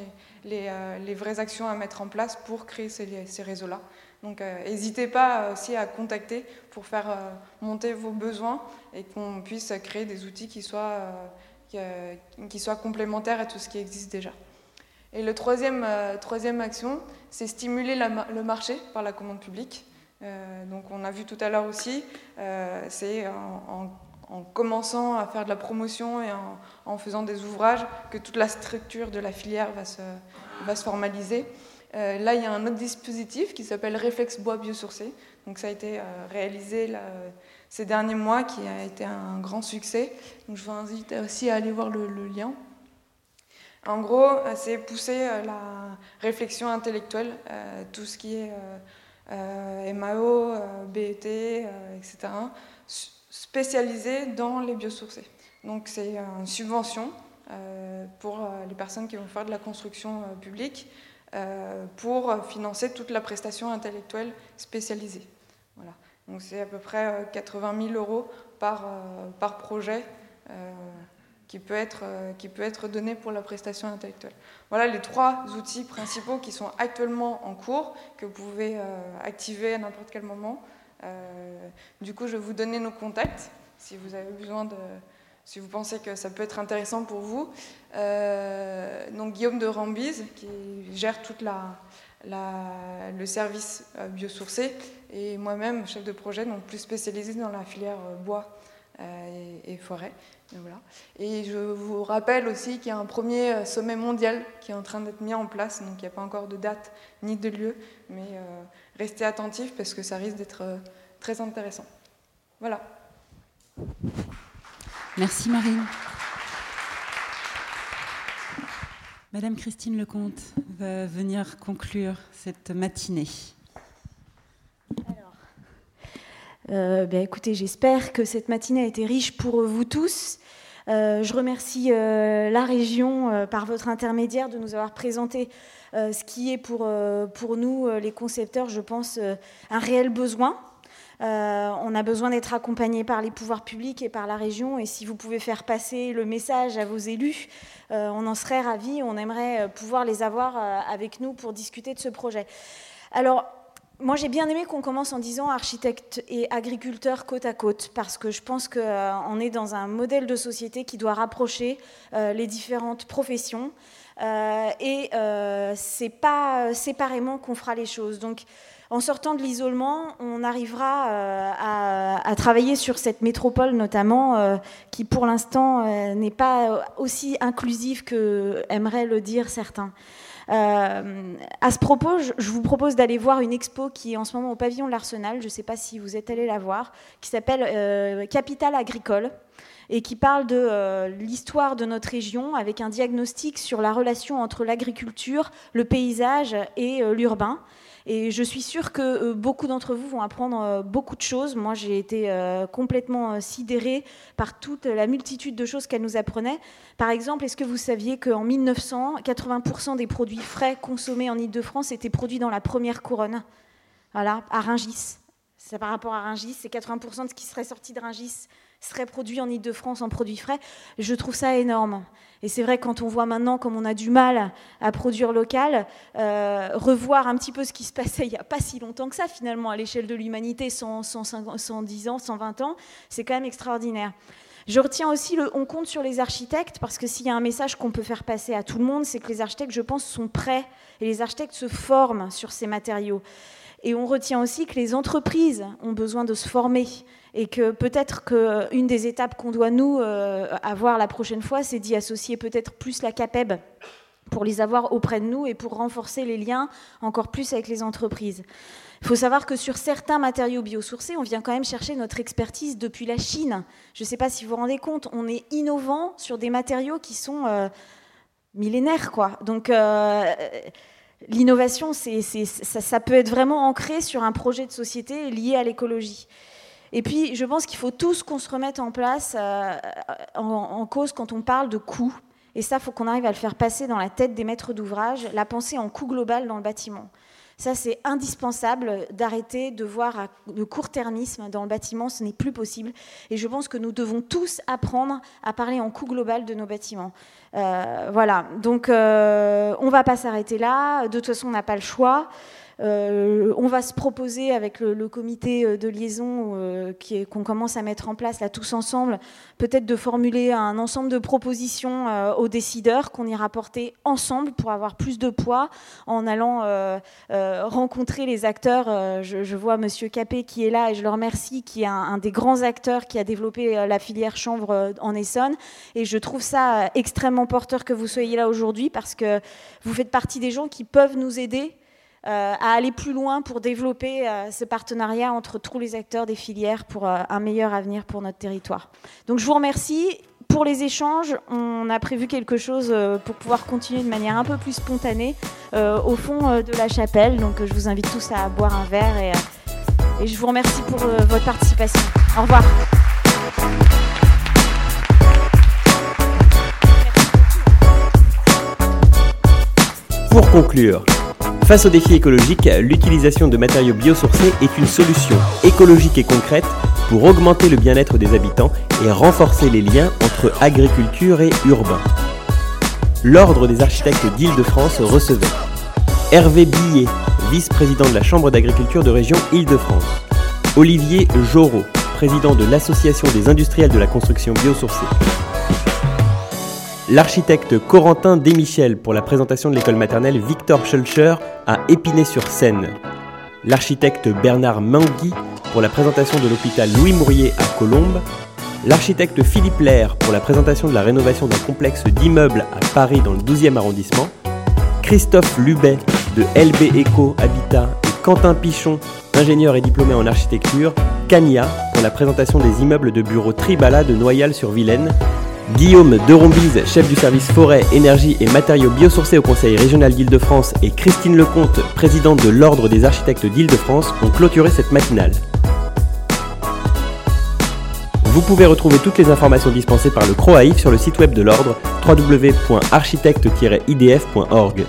les, vraies actions à mettre en place pour créer ces réseaux-là. Donc n'hésitez pas aussi à contacter pour faire monter vos besoins et qu'on puisse créer des outils qui soient qui soit complémentaire à tout ce qui existe déjà. Et le troisième, euh, troisième action, c'est stimuler le marché par la commande publique. Euh, donc on a vu tout à l'heure aussi, euh, c'est en, commençant à faire de la promotion et en, faisant des ouvrages que toute la structure de la filière va se, va se formaliser. Là, il y a un autre dispositif qui s'appelle Réflexe Bois Biosourcé. Donc ça a été réalisé là, ces derniers mois qui a été un grand succès. Donc je vous invite aussi à aller voir le, lien. En gros, euh, c'est pousser euh, la réflexion intellectuelle, euh, tout ce qui est MAO, BET, etc., spécialisé dans les biosourcés. Donc c'est une subvention pour les personnes qui vont faire de la construction publique pour financer toute la prestation intellectuelle spécialisée. Voilà. Donc c'est à peu près 80 euh, 000 euros par, euh, par projet euh, qui, peut être, qui peut être donné pour la prestation intellectuelle. Voilà les trois outils principaux qui sont actuellement en cours, que vous pouvez activer à n'importe quel moment. du coup, je vais vous donner nos contacts si vous avez besoin de, si vous pensez que ça peut être intéressant pour vous. donc Guillaume de Rambise, qui gère toute la, le service euh, biosourcé et moi-même chef de projet, donc plus spécialisé dans la filière euh, bois euh, et, forêt. Et je vous rappelle aussi qu'il y a un premier sommet mondial qui est en train d'être mis en place, donc il n'y a pas encore de date ni de lieu, mais restez attentifs parce que ça risque d'être très intéressant. Voilà. Merci Marine. Madame Christine Lecomte va venir conclure cette matinée. Euh, ben, écoutez, j'espère que cette matinée a été riche pour vous tous. Euh, je remercie euh, la région par votre intermédiaire de nous avoir présenté ce qui est pour nous, les concepteurs, je pense, un réel besoin. Euh, on a besoin d'être accompagné par les pouvoirs publics et par la région. Et si vous pouvez faire passer le message à vos élus, euh, on en serait ravis. On aimerait euh, pouvoir les avoir avec nous pour discuter de ce projet. Alors, moi, j'ai bien aimé qu'on commence en disant architecte et agriculteur côte à côte, parce que je pense qu'on est dans un modèle de société qui doit rapprocher les différentes professions. et c'est pas séparément qu'on fera les choses. Donc, en sortant de l'isolement, on arrivera euh, à, travailler sur cette métropole notamment, euh, qui pour l'instant euh, n'est pas aussi inclusive que aimeraient le dire certains. À ce propos, je, vous propose d'aller voir une expo qui est en ce moment au pavillon de l'Arsenal, je ne sais pas si vous êtes allé la voir, qui s'appelle Capital agricole et qui parle de l'histoire de notre région avec un diagnostic sur la relation entre l'agriculture, le paysage et l'urbain. Et je suis sûre que euh, beaucoup d'entre vous vont apprendre euh, beaucoup de choses. Moi, j'ai été euh, complètement sidérée par toute la multitude de choses qu'elle nous apprenait. Par exemple, est-ce que vous saviez qu'en 1900, 80% des produits frais consommés en Ile-de-France étaient produits dans la première couronne? Voilà, à Ringis. C'est par rapport à Ringis, c'est 80% de ce qui serait sorti de Ringis serait produit en Ile-de-France en produits frais. Je trouve ça énorme. Et c'est vrai, quand on voit maintenant comme on a du mal à produire local, euh, revoir un petit peu ce qui se passait il n'y a pas si longtemps que ça, finalement, à l'échelle de l'humanité, 110 ans, 120 ans, c'est quand même extraordinaire. Je retiens aussi on compte sur les architectes, parce que s'il y a un message qu'on peut faire passer à tout le monde, c'est que les architectes, je pense, sont prêts et les architectes se forment sur ces matériaux. Et on retient aussi que les entreprises ont besoin de se former et que peut-être qu'une des étapes qu'on doit nous euh, avoir la prochaine fois, c'est d'y associer peut-être plus la CAPEB pour les avoir auprès de nous et pour renforcer les liens encore plus avec les entreprises. Il faut savoir que sur certains matériaux biosourcés, on vient quand même chercher notre expertise depuis la Chine. Je ne sais pas si vous vous rendez compte, on est innovant sur des matériaux qui sont euh, millénaires. Quoi. Donc euh, l'innovation, ça, peut être vraiment ancré sur un projet de société lié à l'écologie. Et puis, je pense qu'il faut tous qu'on se remette en place euh, en, cause quand on parle de coûts. Et ça, il faut qu'on arrive à le faire passer dans la tête des maîtres d'ouvrage, la pensée en coût global dans le bâtiment. Ça, c'est indispensable d'arrêter de voir le court-termisme dans le bâtiment. Ce n'est plus possible. Et je pense que nous devons tous apprendre à parler en coût global de nos bâtiments. Euh, voilà. Donc, euh, on ne va pas s'arrêter là. De toute façon, on n'a pas le choix. Euh, on va se proposer avec le, comité euh, de liaison euh, qu'on commence à mettre en place là tous ensemble, peut-être de formuler un ensemble de propositions aux décideurs qu'on ira porter ensemble pour avoir plus de poids en allant rencontrer les acteurs. Je, vois Monsieur Capé qui est là et je le remercie, qui est un, un des grands acteurs qui a développé la filière chanvre en Essonne. Et je trouve ça extrêmement porteur que vous soyez là aujourd'hui parce que vous faites partie des gens qui peuvent nous aider à aller plus loin pour développer euh, ce partenariat entre tous les acteurs des filières pour euh, un meilleur avenir pour notre territoire. Donc je vous remercie. Pour les échanges, on a prévu quelque chose pour pouvoir continuer de manière un peu plus spontanée au fond de la chapelle. Donc je vous invite tous à boire un verre et, et je vous remercie pour votre participation. Au revoir. Pour conclure, Face aux défis écologiques, l'utilisation de matériaux biosourcés est une solution écologique et concrète pour augmenter le bien-être des habitants et renforcer les liens entre agriculture et urbain. L'Ordre des architectes d'Île-de-France recevait Hervé Billet, vice-président de la Chambre d'agriculture de région Île-de-France, Olivier Jorot, président de l'Association des industriels de la construction biosourcée, l'architecte Corentin Desmichel pour la présentation de l'école maternelle Victor Schulcher à Épinay-sur-Seine, l'architecte Bernard Mangui pour la présentation de l'hôpital Louis Mourier à Colombes, l'architecte Philippe Lair pour la présentation de la rénovation d'un complexe d'immeubles à Paris dans le 12e arrondissement, Christophe Lubet de LB Eco Habitat et Quentin Pichon, ingénieur et diplômé en architecture, Cania pour la présentation des immeubles de bureaux Tribala de Noyal-sur-Vilaine Guillaume Derombise, chef du service forêt, énergie et matériaux biosourcés au Conseil régional d'Île-de-France et Christine Lecomte, présidente de l'Ordre des architectes d'Île-de-France, ont clôturé cette matinale. Vous pouvez retrouver toutes les informations dispensées par le CROAIF sur le site web de l'Ordre www.architecte-idf.org.